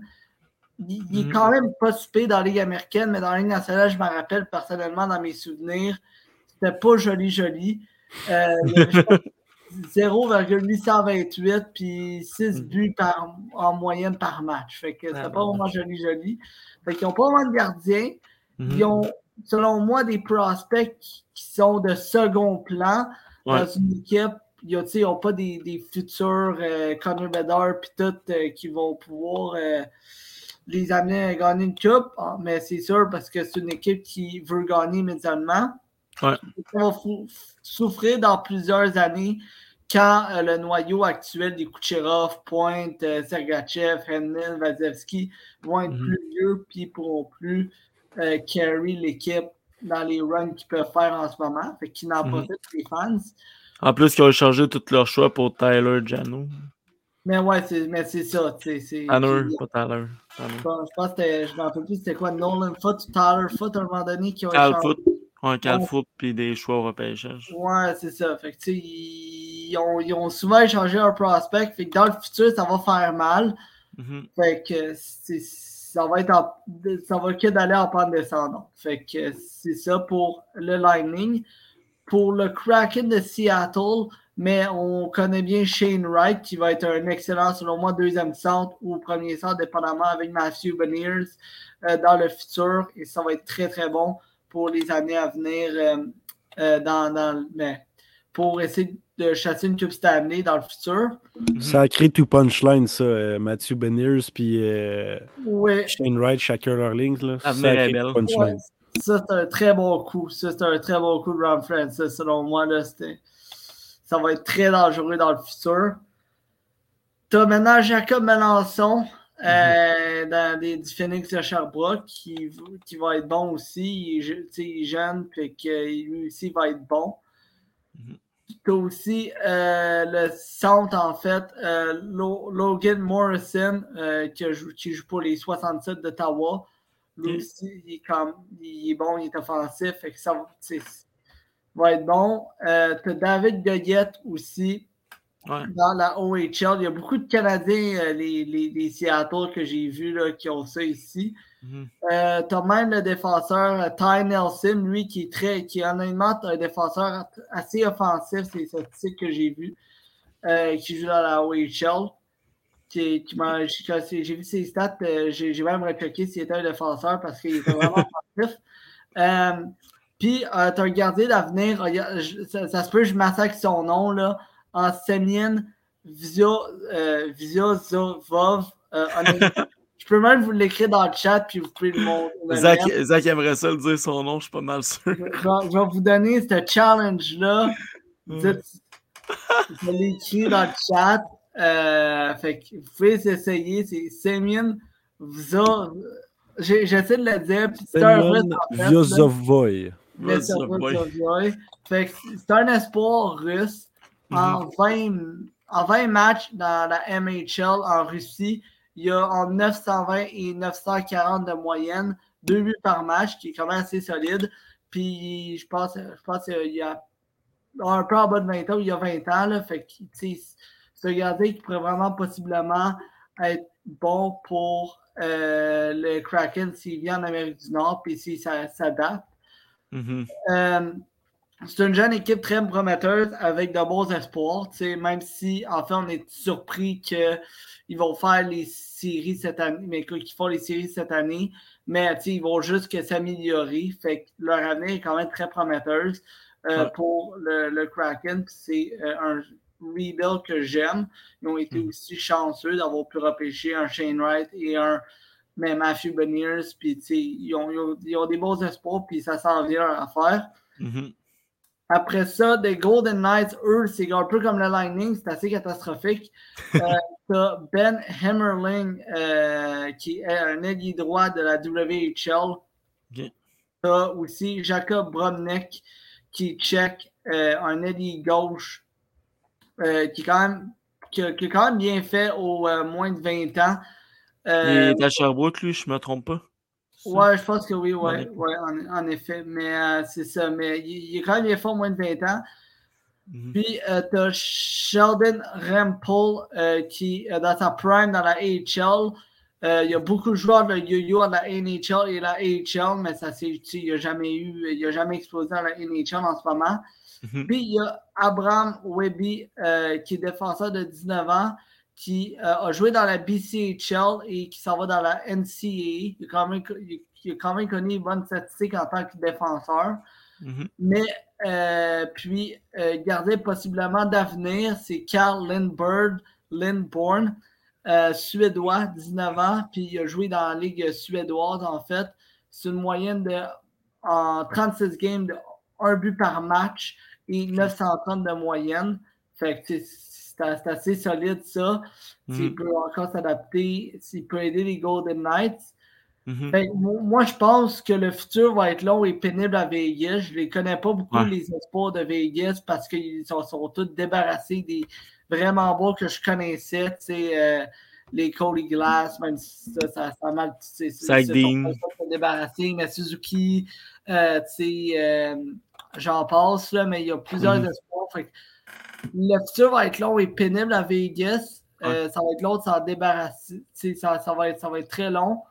Il, il
Mhm.
est quand même pas super dans la Ligue américaine, mais dans la Ligue nationale, je me rappelle personnellement dans mes souvenirs, c'était pas joli, joli. Euh, il y avait, je pense, 0,828 puis 6
Mhm.
buts par, en moyenne par match. Fait que c'était
Ah,
pas vraiment joli, joli. Fait qu'ils n'ont pas vraiment de gardien.
Mhm.
Ils ont, selon moi, des prospects qui sont de second plan
Ouais.
dans une équipe. Ils n'ont pas des, des futurs euh, Connor Bedard puis tout euh, qui vont pouvoir euh, les amener à gagner une coupe. Ah, mais c'est sûr parce que c'est une équipe qui veut gagner immédiatement.
Ouais.
Ils vont fou- souffrir dans plusieurs années quand euh, le noyau actuel des Kucherov, Pointe, euh, Sergachev, Hennin, Vasilevski vont être
Mhm.
plus vieux puis ne pourront plus euh, carry l'équipe dans les runs qu'ils peuvent faire en ce moment. Fait qu'ils n'en profitent les fans.
En plus, ils ont échangé tous leurs choix pour Tyler Jano.
Mais ouais, c'est, mais c'est ça.
Tanner,
puis,
pas Tyler. Tanner.
je pense je pense que je me rappelle plus c'était quoi, Nolan Foot ou Tyler Foot à un moment donné qui ont échangé.
Foot. Ouais, Cal
Ouais.
Foot, puis des choix au repêchage.
Ouais, c'est ça. Fait que, tu sais, ils, ont, ils ont souvent échangé un prospect. Fait que dans le futur, ça va faire mal.
Mhm.
Fait que ça va être en- ça va que d'aller en pente descendante. Fait que c'est ça pour le Lightning. Pour le Kraken de Seattle, mais on connaît bien Shane Wright qui va être un excellent, selon moi, deuxième centre ou premier centre, dépendamment avec Matthew Beniers euh, dans le futur. Et ça va être très, très bon pour les années à venir euh, euh, dans, dans- mais pour essayer de chasser une Coupe Stanley dans le futur.
Mhm.
Sacré tout punchline, ça. euh, Matthew Beniers puis euh, Shane Wright, chacun leur ligne. Là. Punchline.
Ouais, ça, c'est un très bon coup. Ça, c'est un très bon coup de Ron Francis. Selon moi, là, ça va être très dangereux dans le futur. Tu as maintenant Jacob Melançon euh, dans des, du Phoenix de Sherbrooke qui, qui va être bon aussi. Il il est jeune, puis que lui aussi va être bon.
Mhm.
Tu as aussi euh, le centre, en fait, euh, Lo- Logan Morrison, qui, a qui joue pour les 67 d'Ottawa. Lui aussi, il est, comme, il est bon, il est offensif, fait que ça va, être bon. Tu as David Goyette aussi
Ouais.
dans la OHL. Il y a beaucoup de Canadiens, euh, les, les, les Seattle que j'ai vus là, qui ont ça ici.
Mhm.
Euh, t'as même le défenseur euh, Ty Nelson, lui, qui est très, qui est honnêtement un défenseur assez offensif, c'est ce type que j'ai vu, qui joue dans la OHL. Qui, qui m'a- j'ai vu ses stats, j'ai même rechecké s'il était un défenseur parce qu'il était vraiment offensif. Euh, Puis, euh, t'as un gardien d'avenir, ça se peut, je massacre son nom, là, en Semien Vizio, euh. Euh, je peux même vous l'écrire dans le chat, puis vous pouvez le montrer.
Zach, aimerait ça le dire son nom, je suis pas mal sûr.
Je vais, je vais vous donner ce challenge-là. Dites- Je l'ai écrit dans le chat. Euh, fait que vous pouvez essayer. C'est Semyon Vza. j'ai- J'essaie de le dire. puis C'est un là.
Vyozovoy.
Fait que c'est un espoir russe. En,
Mhm.
20, en 20 matchs dans la MHL en Russie, il y a en 920 et 940 de moyenne, deux buts par match, qui est quand même assez solide. Puis je pense, je pense qu'il y a un peu en bas de 20 ans, il y a 20 ans. Là, fait que, c'est un gardien qui pourrait vraiment possiblement être bon pour euh, le Kraken s'il vient en Amérique du Nord, puis s'il s'a- s'adapte.
Mhm.
Euh, c'est une jeune équipe très prometteuse avec de bons espoirs. Même si, en fait, on est surpris qu'ils vont faire les séries cette année, mais qu'ils font les séries cette année, mais ils vont juste que s'améliorer. Fait que leur avenir est quand même très prometteuse euh,
Ouais.
pour le, le Kraken. C'est euh, un rebuild que j'aime. Ils ont été
Mhm.
aussi chanceux d'avoir pu repêcher un Shane Wright et un mais Matthew Beniers, puis ils ont, ils ont- ils ont des beaux espoirs, puis ça s'en vient leur affaire.
Mhm.
Après ça, des Golden Knights, eux, c'est un peu comme le Lightning, c'est assez catastrophique. Euh, t'as Ben Hammerling, euh, qui est un ailier droit de la WHL.
Ok.
T'as aussi Jacob Bromnek, qui est tchèque, euh, un ailier gauche, euh, qui, est quand même, qui, qui a quand même bien fait au moins de 20 ans.
Il est à Sherbrooke, lui, je me trompe pas.
Ouais, je pense que oui, ouais,
Ouais.
en, en effet. Mais euh, c'est ça. Mais il, est quand même bien fort, moins de 20 ans.
Mhm.
Puis, euh, t'as Sheldon Rempel euh, qui est dans sa prime dans la AHL. Euh, il y a beaucoup de joueurs de yo-yo dans la NHL et la AHL, mais ça c'est, tu il n'a jamais eu, il a jamais explosé dans la NHL en ce moment.
Mhm.
Puis il y a Abraham Webby, euh, qui est défenseur de 19 ans, qui euh, a joué dans la BCHL et qui s'en va dans la NCAA. Il a quand même, il- a quand même connu une bonne statistique en tant que défenseur.
Mhm.
Mais euh, puis, euh, garder possiblement d'avenir, c'est Carl Lindberg, Lindborn, euh, suédois, 19 ans, puis il a joué dans la Ligue suédoise, en fait. C'est une moyenne de, en 36 games, de 1 but par match et 930 de moyenne. Fait que c'est- assez solide, ça. S'il
Mhm.
peut encore s'adapter, s'il peut aider les Golden Knights.
Mhm.
Ben, mo- moi, je pense que le futur va être long et pénible à Vegas. Je ne les connais pas beaucoup,
Ouais.
les espoirs de Vegas, parce qu'ils sont, sont tous débarrassés des vraiment bons que je connaissais. Euh, les Cody Glass, même si ça, ça, ça a mal. pas débarrassés, mais Suzuki, euh, euh, j'en passe, là, mais il y a plusieurs
Mhm.
espoirs. Fait le futur va être long et pénible à Vegas. Euh, ça va être long de s'en débarrasser. Tu sais, Ça, ça, va être, ça va être très long.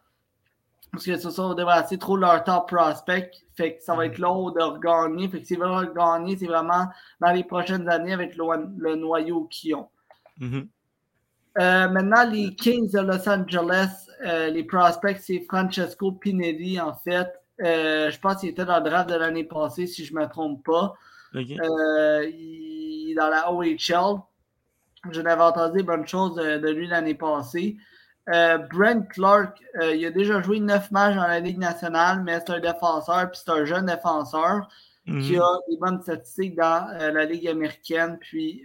Parce que ce sont débarrassés trop de leur top prospect. Fait que ça va être long de regagner. Fait que s'ils veulent regagner, c'est vraiment dans les prochaines années avec le, le noyau qu'ils ont.
Mhm.
Euh, maintenant, les Kings de Los Angeles, euh, les prospects, c'est Francesco Pinelli, en fait. Je pense qu'il était dans le draft de l'année passée, si je ne me trompe pas. Euh, il est dans la OHL. Je n'avais entendu bonne chose de, de lui l'année passée. Euh, Brent Clark, euh, il a déjà joué neuf matchs dans la Ligue nationale, mais c'est un défenseur, puis c'est un jeune défenseur qui
Mhm.
a des bonnes statistiques dans euh, la Ligue américaine, puis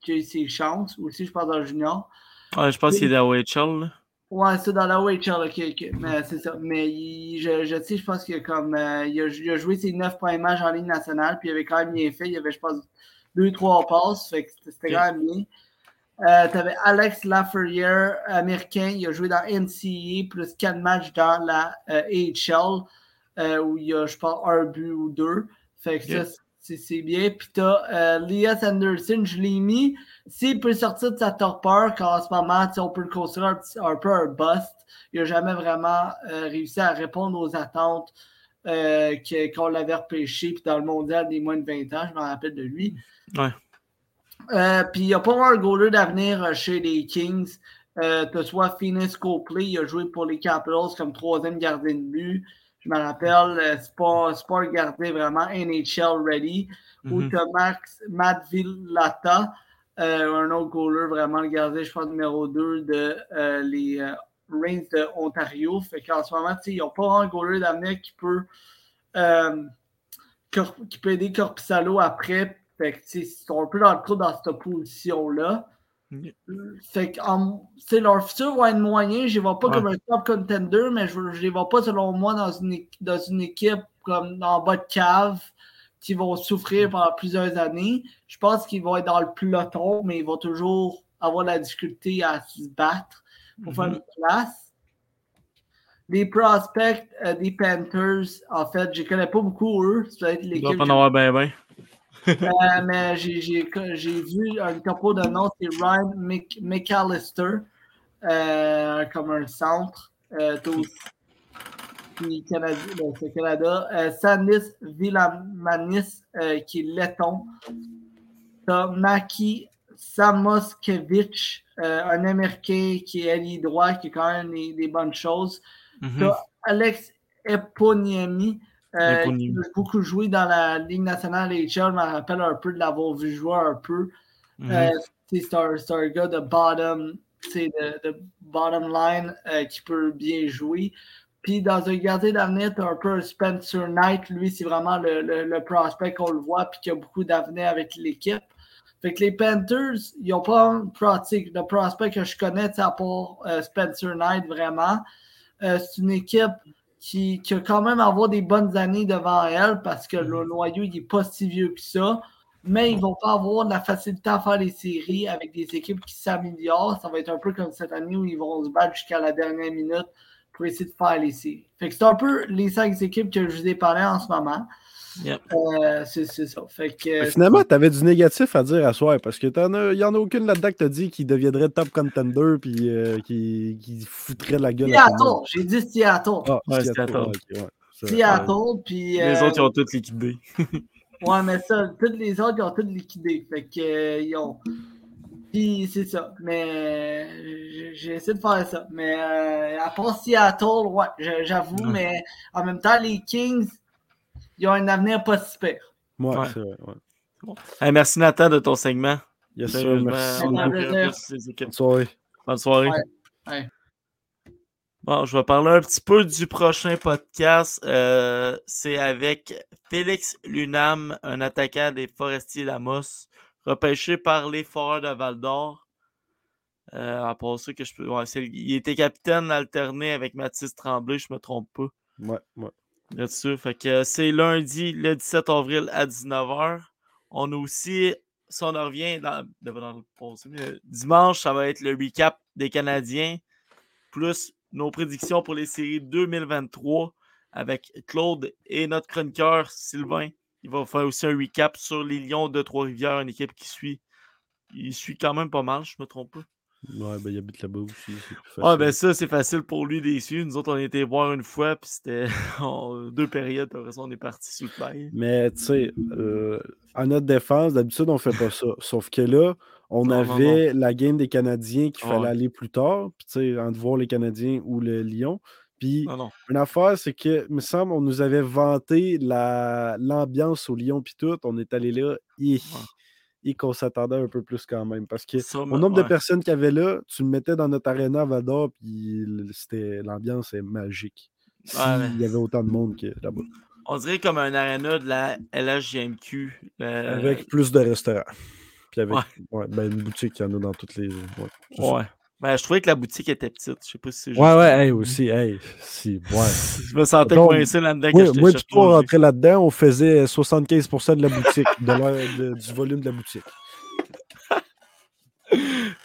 qui a eu ses chances aussi, je pense, dans le junior.
Ouais, je pense qu'il est à OHL. là.
Ouais, c'est dans la OHL, ok, ok. Mais c'est ça. Mais il- je, je sais, je pense qu'il a comme il, a, il a joué ses neuf premiers matchs en Ligue nationale, puis il avait quand même bien fait. Il avait, je pense, deux, trois passes. Fait que c'était quand même bien. Euh, T'avais Alex Lafreniere, américain. Il a joué dans NCAA, plus quatre matchs dans la euh, AHL, euh, où il y a, je pense, un but ou deux. Fait que ça, c'est bien. Puis t'as euh, Elias Anderson, je l'ai mis. S'il peut sortir de sa torpeur, qu'en ce moment, tu on peut le considérer un, petit- un peu un bust. Il n'a jamais vraiment euh, réussi à répondre aux attentes euh, que- qu'on l'avait repêché. Puis dans le mondial des moins de 20 ans, je me rappelle de lui.
Ouais.
Euh, puis il n'y a pas un goaler d'avenir euh, chez les Kings. Euh, tu as soit Phoenix Copley, il a joué pour les Capitals comme troisième gardien de but. Je me rappelle, euh, c'est pas, pas un gardien vraiment NHL ready. Ou
Mhm.
tu as Max, Matt Villata, un autre goaler, vraiment le gardien, je pense, numéro 2 de les Reigns de Ontario. Fait qu'en ce moment, ils n'ont pas un goaler d'avenir qui peut, euh, qui peut aider Corpissalo après. Fait que, ils sont un peu dans le trou dans cette position-là. Fait que, en- leur futur va être moyen. Je ne les vois pas
Ouais.
comme un top contender, mais je ne les vois pas, selon moi, dans une, dans une équipe comme en bas de cave qui vont souffrir pendant plusieurs années. Je pense qu'ils vont être dans le peloton, mais ils vont toujours avoir la difficulté à se battre pour faire
Mhm.
une place. Les prospects euh, des Panthers, en fait, je ne connais pas beaucoup eux. Peut-être
Il
l'équipe
pas en avoir ben ben.
euh, mais j'ai- vu un topo de nom, c'est Ryan Mc- McAllister, euh, comme un centre. Puis Canada, ben, c'est Canada. Sandis Villamanis, qui est letton. T'as Maki Samoskevich, un Américain qui est allié droit, qui a quand même des, des bonnes choses.
Mhm.
Alex Eponiemi, euh, qui a beaucoup joué dans la Ligue nationale HL. Je me rappelle un peu de l'avoir vu jouer un peu.
Mhm.
Euh, c'est un, gars de bottom c'est de, de bottom line euh, qui peut bien jouer. Puis dans un gardien d'avenir, tu as un peu Spencer Knight. Lui, c'est vraiment le, le, le prospect qu'on le voit, puis qui a beaucoup d'avenir avec l'équipe. Fait que les Panthers, ils n'ont pas un pratique. Le prospect que je connais, à part euh, Spencer Knight, vraiment. Euh, c'est une équipe qui, qui a quand même avoir des bonnes années devant elle parce que le noyau, il n'est pas si vieux que ça. Mais ils ne vont pas avoir de la facilité à faire les séries avec des équipes qui s'améliorent. Ça va être un peu comme cette année où ils vont se battre jusqu'à la dernière minute pour essayer de faire les séries. Fait que c'est un peu les cinq équipes que je vous ai parlé en ce moment.
Yep.
Euh, c'est c'est ça. Fait que,
Mais Finalement, tu avais du négatif à dire à soir parce que il n'y en a aucune là-dedans que tu dit qui deviendrait top contender puis euh, qui, qui foutrait la gueule.
Seattle, j'ai dit Seattle.
Ah,
Ouais,
Seattle,
Seattle.
ok, ouais, ça-
Seattle, puis.
Les
euh,
autres, ils ont tous liquidé.
Ouais, mais ça, toutes les autres, ils ont toutes liquidé. Fait que, euh, ils ont. Puis c'est ça. Mais j'ai essayé de faire ça. Mais euh, à part Seattle, ouais, j'avoue,
Ouais.
mais en même temps, les Kings, ils ont un avenir pas si pire.
Ouais,
Ouais.
c'est vrai. ouais.
Hey, merci Nathan de ton segment.
Yes, merci. Bonne soirée.
Bonne soirée.
Ouais. Ouais.
Bon, je vais parler un petit peu du prochain podcast. Euh, c'est avec Félix Lunam, un attaquant des Forestiers Lamos, repêché par les Foreurs de Val d'Or. Euh, à part ça, que je peux. ouais, il était capitaine alterné avec Mathis Tremblay, je me trompe pas.
Ouais, ouais.
Là-dessus. C'est lundi, le 17 avril à 19h. On a aussi, si on en revient dans, dans- dans le dimanche, ça va être le recap des Canadiens, plus nos prédictions pour les séries 2023 avec Claude et notre chroniqueur Sylvain. Il va faire aussi un recap sur les Lions de Trois-Rivières, une équipe qui suit. Il suit quand même pas mal, je me trompe pas.
Ouais, ben il habite là-bas aussi.
Ah, ben ça, c'est facile pour lui des suivre. Nous autres, on été voir une fois, puis c'était en deux périodes, puis après ça, on est parti sur le bail.
Mais tu sais, euh, à notre défense, d'habitude, on fait pas ça. Sauf que là, on
Non, non,
avait la game des Canadiens qu'il fallait
ouais.
aller plus tard, puis tu sais, entre voir les Canadiens ou le Lyon. Puis une affaire, c'est que, il me semble, on nous avait vanté la- l'ambiance au Lyon, puis tout. On est allé là, et, et qu'on s'attendait un peu plus quand même. Parce que
Ça,
au nombre de personnes qu'il y avait là, tu le mettais dans notre Val d'Or, puis c'était l'ambiance est magique. S'il
Ouais, mais-
y avait autant de monde que là-bas.
On dirait comme un aréna de la LHGMQ. euh,
Avec plus de restaurants. Puis avec
Ouais.
ouais, ben, une boutique, il y en a dans toutes les. Ouais.
Ben, je trouvais que la boutique était petite. Je sais pas si c'est juste.
ouais, ouais, hey, aussi, hey, si, ouais.
Je me sentais coincé là-dedans. J'étais
moi on
Roger.
rentrait là-dedans, on faisait 75% de la boutique, de de- du volume de la boutique.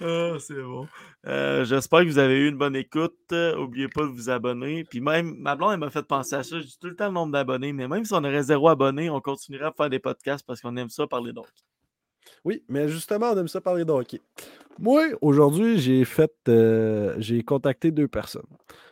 Ah, c'est bon. Euh, J'espère que vous avez eu une bonne écoute. Euh, Oubliez pas de vous abonner. Puis même, ma blonde, elle m'a fait penser à ça. Dis tout le temps le nombre d'abonnés, mais même si on aurait zéro abonné, on continuerait à faire des podcasts parce qu'on aime ça parler d'hockey.
Oui, mais justement, on aime ça parler de hockey. Moi, aujourd'hui, j'ai fait. euh, j'ai contacté deux personnes.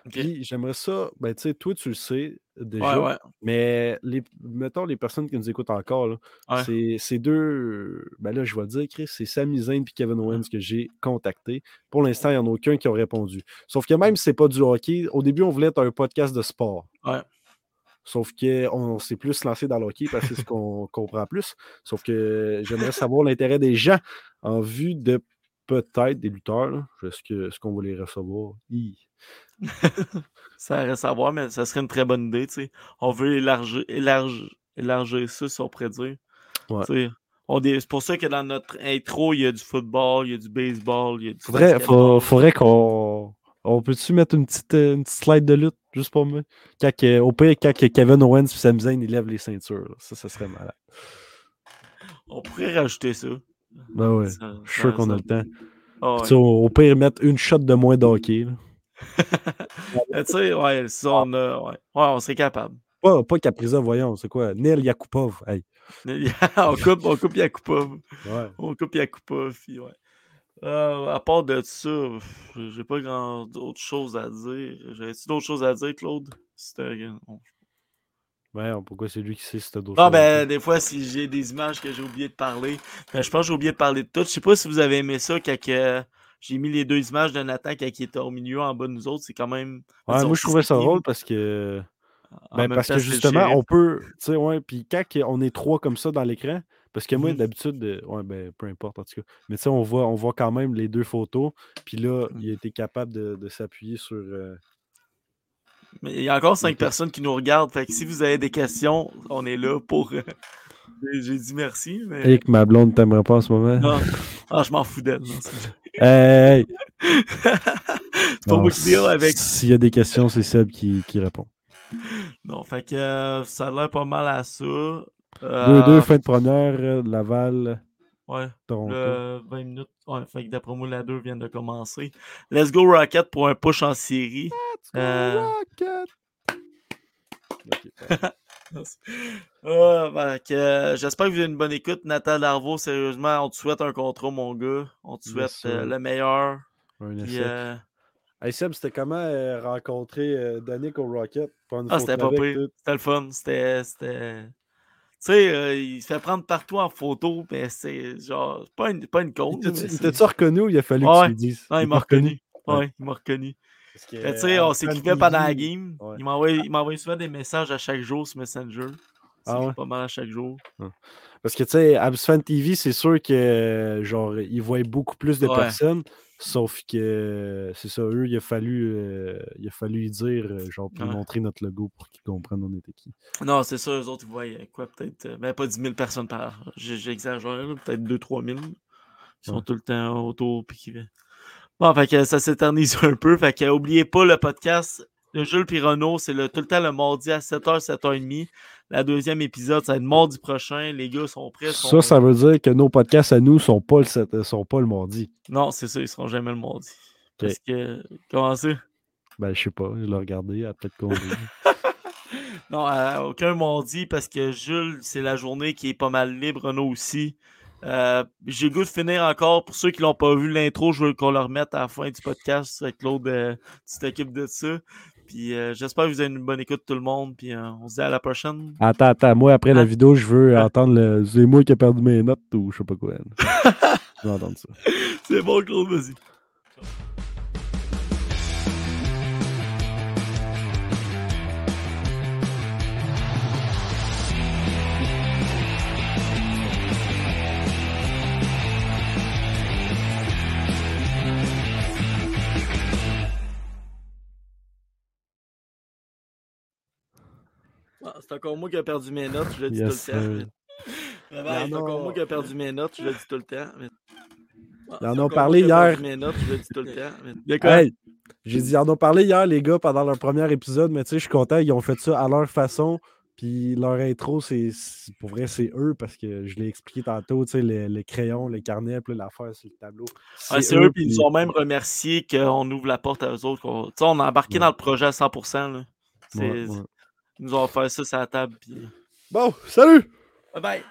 Puis j'aimerais ça. Ben, tu sais, toi, tu le sais déjà.
Ouais, ouais.
Mais les, mettons les personnes qui nous écoutent encore, là,
Ouais.
c'est c'est deux. Ben là, je vais le dire, Chris, c'est Sami Zayn et Kevin Owens que j'ai contactés. Pour l'instant, il n'y en a aucun qui a répondu. Sauf que même si c'est pas du hockey, au début, on voulait être un podcast de sport.
Ouais.
Sauf qu'on s'est plus lancé dans le hockey parce que c'est ce qu'on comprend plus. Sauf que j'aimerais savoir l'intérêt des gens en vue de peut-être des lutteurs. Est-ce que- est-ce qu'on va les recevoir?
Ça reste à voir, mais ça serait une très bonne idée. On veut élargir, élargir, élargir ça, si on pourrait dire.
Ouais.
C'est pour ça que dans notre intro, il y a du football, il y a du baseball, il y a du
Faudrait, faut- faudrait qu'on. On peut-tu mettre une petite, euh, une petite slide de lutte juste pour moi? Quand au pire, quand Kevin Owens et Sami Zayn ils lèvent les ceintures. là. Ça, ça serait malade.
On pourrait rajouter ça.
Ben ouais.
Ça-
Je suis sûr qu'on a le temps.
Ah ouais.
Tu sais, au, pire, mettre une shot de moins de hockey. là.
Euh, Tu sais, ouais, ça, on a. Ouais, Ouais, on serait capable.
Pas, pas Kaprizov, voyons, c'est quoi? Neil Yakupov. Hey.
on coupe, on coupe Yakupov.
Ouais.
On coupe Yakupov. Puis ouais. Euh, à part de ça, j'ai pas grand d'autres choses à dire. J'avais-tu d'autres choses à dire, Claude? C'était.
Pourquoi c'est lui qui sait si t'as d'autres
Ah
choses à
ben, des fois, si j'ai des images que j'ai oublié de parler, ben, je pense que j'ai oublié de parler de tout. Je sais pas si vous avez aimé ça quand que j'ai mis les deux images de Nathan quand il était au milieu en bas de nous autres. C'est quand même.
Ouais,
disons,
moi, je trouvais ça drôle parce que.
en
Ben, parce
temps,
que justement, on peut. Tu sais, ouais, puis quand on est trois comme ça dans l'écran, Parce que moi,
Mhm.
d'habitude, euh, ouais, ben, peu importe en tout cas. Mais tu sais, on voit, on voit quand même les deux photos. Puis là,
Mhm.
il a été capable de, de s'appuyer sur. euh,
Mais il y a encore cinq personnes qui nous regardent. Fait que si vous avez des questions, on est là pour. euh, J'ai dit merci, mais.
Et que ma blonde t'aimerait pas en ce moment.
Non. Ah, je m'en fous d'elle.
Hey!
c'est pas
Non,
moi qui deal avec.
S'il y a des questions, c'est Seb qui, qui répond.
Non, fait que euh, ça a l'air pas mal à ça.
2-2,
Euh,
fin de première, Laval,
Ouais,
Toronto.
le 20 minutes. Ouais, fait que d'après moi, la 2 vient de commencer. Let's go Rocket pour un push en série. Euh,
Rocket!
Ah, que, euh, J'espère que vous avez une bonne écoute. Nathan Darvaux, sérieusement, on te souhaite un contrat, mon gars. On te souhaite euh, le meilleur.
Un
Puis, euh,
Hey Seb, c'était comment euh, rencontrer euh, Danick au Rocket?
Ah, c'était pas pire. C'était le fun. C'était. c'était- Tu sais, euh, il se fait prendre partout en photo, mais c'est genre. c'est Pas une, pas une côte.
Il t'a- t'a-tu reconnu ou il a fallu que
Ouais.
tu lui dises?
Non, il m'a reconnu.
Ouais.
Ouais, il m'a reconnu. Tu sais,
euh,
on s'écrivait pendant la game.
ouais.
Il m'envoyait souvent des messages à chaque jour sur Messenger.
Ah
C'est
ouais?
pas mal à chaque jour.
Parce que, tu sais, Abs Fan TV, c'est sûr que, genre, ils voient beaucoup plus de
Ouais.
personnes, sauf que, c'est ça, eux, il a fallu, euh, il a fallu dire, euh, genre, puis
Ouais.
montrer notre logo pour qu'ils comprennent on était qui.
Non, c'est ça, eux autres, ils voyaient quoi, peut-être. euh, Ben, pas 10 000 personnes par heure. J'exagère, peut-être 2-3 000. Ils sont tout le temps autour. Puis qui... Bon, fait que ça s'éternise un peu. Fait que, oubliez pas le podcast de Jules Pironneau. C'est le, tout le temps le mardi à 7h, 7h30. La deuxième épisode, ça va être mardi prochain. Les gars sont prêts.
Ça,
sont-
ça veut dire que nos podcasts à nous sont pas le, sept- sont pas le mardi.
Non, c'est ça, ils seront jamais le mardi. Parce que. Comment ça?
Ben, je sais pas, je l'ai regardé, à peut-être qu'on
Non, euh, aucun mardi parce que Jules, c'est la journée qui est pas mal libre, Renaud aussi. Euh, J'ai le goût de finir encore. Pour ceux qui l'ont pas vu, l'intro, je veux qu'on le remette à la fin du podcast avec Claude. Euh, tu t'occupes de ça. Puis euh, j'espère que vous avez une bonne écoute, tout le monde. Puis euh, on se dit à la prochaine.
Attends, attends, moi, après la
Ah.
vidéo, je veux
Ah.
entendre le c'est moi qui ai perdu mes notes ou je sais pas quoi. je veux entendre ça.
C'est bon, Claude, vas-y. Ah, c'est encore moi qui ai perdu mes notes, je le dis
Yes,
tout le temps.
en
c'est encore moi qui ai perdu mes notes, je le dis tout le temps. mais- Ah,
Ils en ont parlé hier.
perdu Mes notes, je le dis tout le temps. mais-?
Hey, j'ai dit, ils en ont parlé hier, les gars, pendant leur premier épisode, mais tu sais, je suis content, ils ont fait ça à leur façon. Puis leur intro, c'est pour vrai, c'est eux, parce que je l'ai expliqué tantôt, tu sais, les, les crayons, les carnets, puis l'affaire sur le tableau.
C'est eux, puis ils nous ont même remercié qu'on ouvre la porte à eux autres. Tu sais, on a embarqué
Ouais.
dans le projet à 100%. Là.
Ouais.
Ils nous ont offert ça sur la table. Puis...
Bon, salut!
Bye bye!